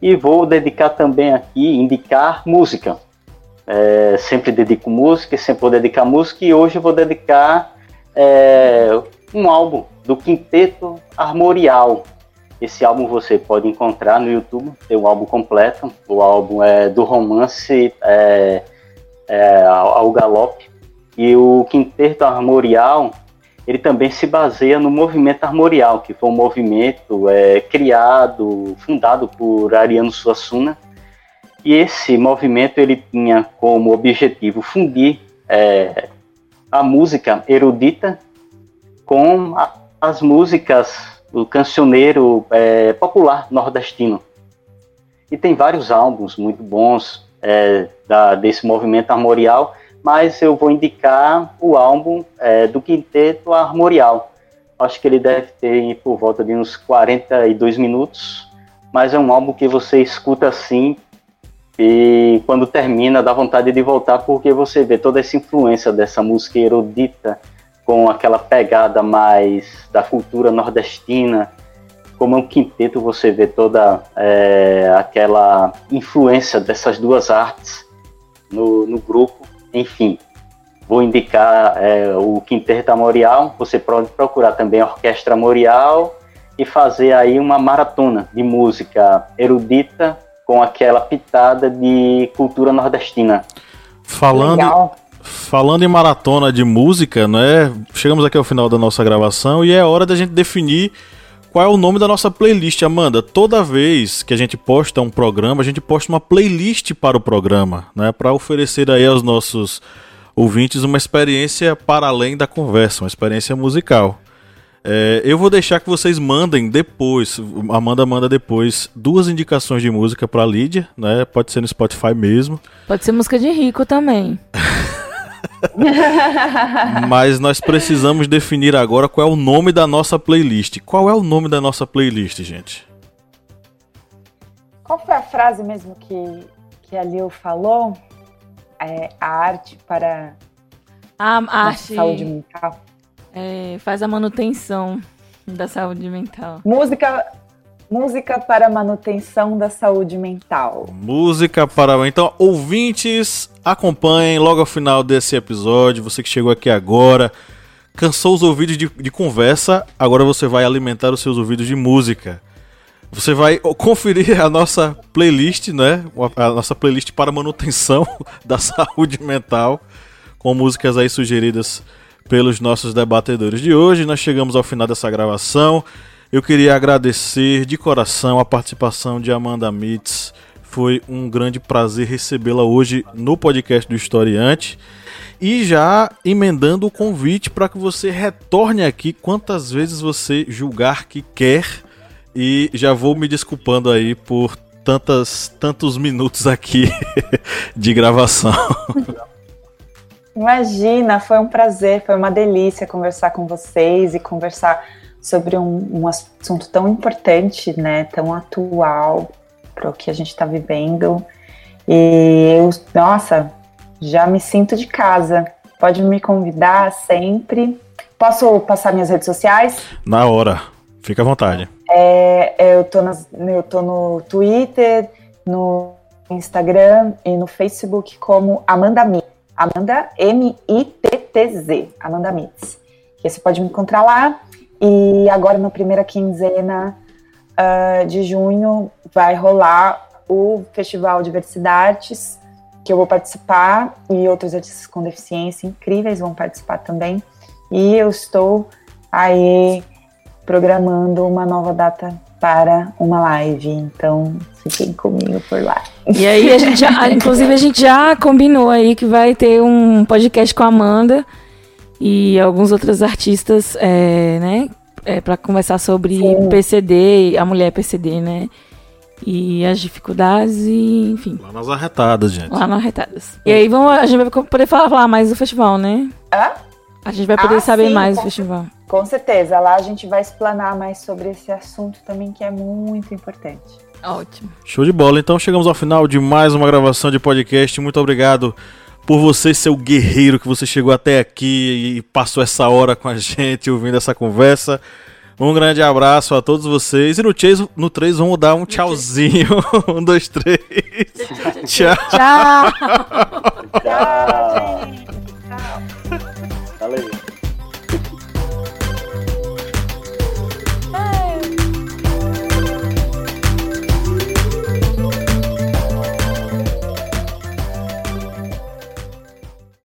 E vou dedicar também aqui, indicar música. É, sempre dedico música, sempre vou dedicar música e hoje eu vou dedicar é, um álbum do Quinteto Armorial. Esse álbum você pode encontrar no YouTube, tem um álbum completo. O álbum é do romance é, é, ao galope. E o Quinteto Armorial, ele também se baseia no movimento armorial, que foi um movimento é, criado, fundado por Ariano Suassuna, e esse movimento ele tinha como objetivo fundir é, a música erudita com a, as músicas do cancioneiro é, popular nordestino. E tem vários álbuns muito bons é, da, desse movimento armorial, mas eu vou indicar o álbum é, do Quinteto Armorial. Acho que ele deve ter por volta de uns 42 minutos, mas é um álbum que você escuta assim E quando termina, dá vontade de voltar porque você vê toda essa influência dessa música erudita com aquela pegada mais da cultura nordestina. Como é um quinteto, você vê toda é, aquela influência dessas duas artes no, no grupo. Enfim, vou indicar é, o Quinteto Morial. Você pode procurar também a Orquestra Morial e fazer aí uma maratona de música erudita com aquela pitada de cultura nordestina. Falando, falando em maratona de música, né? Chegamos aqui ao final da nossa gravação e é hora da gente definir qual é o nome da nossa playlist, Amanda. Toda vez que a gente posta um programa, a gente posta uma playlist para o programa, né? Para oferecer aí aos nossos ouvintes uma experiência para além da conversa, uma experiência musical. É, eu vou deixar que vocês mandem depois, Amanda manda depois, duas indicações de música pra Lídia, né? Pode ser no Spotify mesmo. Pode ser música de rico também. [LAUGHS] Mas nós precisamos definir agora qual é o nome da nossa playlist. Qual é o nome da nossa playlist, gente? Qual foi a frase mesmo que, que a Lil falou? É, a arte para a arte... saúde mental. É, faz a manutenção da saúde mental. Música, música para manutenção da saúde mental. Música para. Então, ouvintes, acompanhem logo ao final desse episódio. Você que chegou aqui agora, cansou os ouvidos de, de conversa, agora você vai alimentar os seus ouvidos de música. Você vai [LAUGHS] conferir a nossa playlist, né? A nossa playlist para manutenção [LAUGHS] da saúde mental, com músicas aí sugeridas pelos nossos debatedores de hoje. Nós chegamos ao final dessa gravação. Eu queria agradecer de coração a participação de Amanda Mitz. Foi um grande prazer recebê-la hoje no podcast do Historiante. E já emendando o convite para que você retorne aqui quantas vezes você julgar que quer. E já vou me desculpando aí por tantas, tantos minutos aqui [LAUGHS] de gravação. [LAUGHS] Imagina, foi um prazer, foi uma delícia conversar com vocês e conversar sobre um, um assunto tão importante, né, tão atual para o que a gente está vivendo. E eu, nossa, já me sinto de casa. Pode me convidar sempre. Posso passar minhas redes sociais? Na hora. Fica à vontade. É, eu, tô nas, eu tô no Twitter, no Instagram e no Facebook como Amanda Mi. Amanda M-I-T-T-Z, Amanda Mitz. Você pode me encontrar lá. E agora, na primeira quinzena uh, de junho, vai rolar o Festival Diversidades, que eu vou participar, e outros artistas com deficiência incríveis vão participar também. E eu estou aí programando uma nova data para uma live. Então, fiquem comigo por lá. E aí, a gente já, [LAUGHS] inclusive, a gente já combinou aí que vai ter um podcast com a Amanda e alguns outros artistas, é, né? É, para conversar sobre Sim. PCD, a mulher PCD, né? E as dificuldades e, enfim. Lá nas arretadas, gente. Lá nas arretadas. E aí vamos, a gente vai poder falar, falar mais do festival, né? Hã? A gente vai poder ah, saber sim, mais do festival. Com certeza, lá a gente vai explanar mais sobre esse assunto também que é muito importante. Ótimo. Show de bola. Então chegamos ao final de mais uma gravação de podcast. Muito obrigado por você ser o guerreiro que você chegou até aqui e passou essa hora com a gente ouvindo essa conversa. Um grande abraço a todos vocês. E no 3, no 3 vamos dar um tchauzinho. [LAUGHS] um, dois, três. [LAUGHS] Tchau. Tchau. Tchau, gente. [LAUGHS] Tchau. Valeu.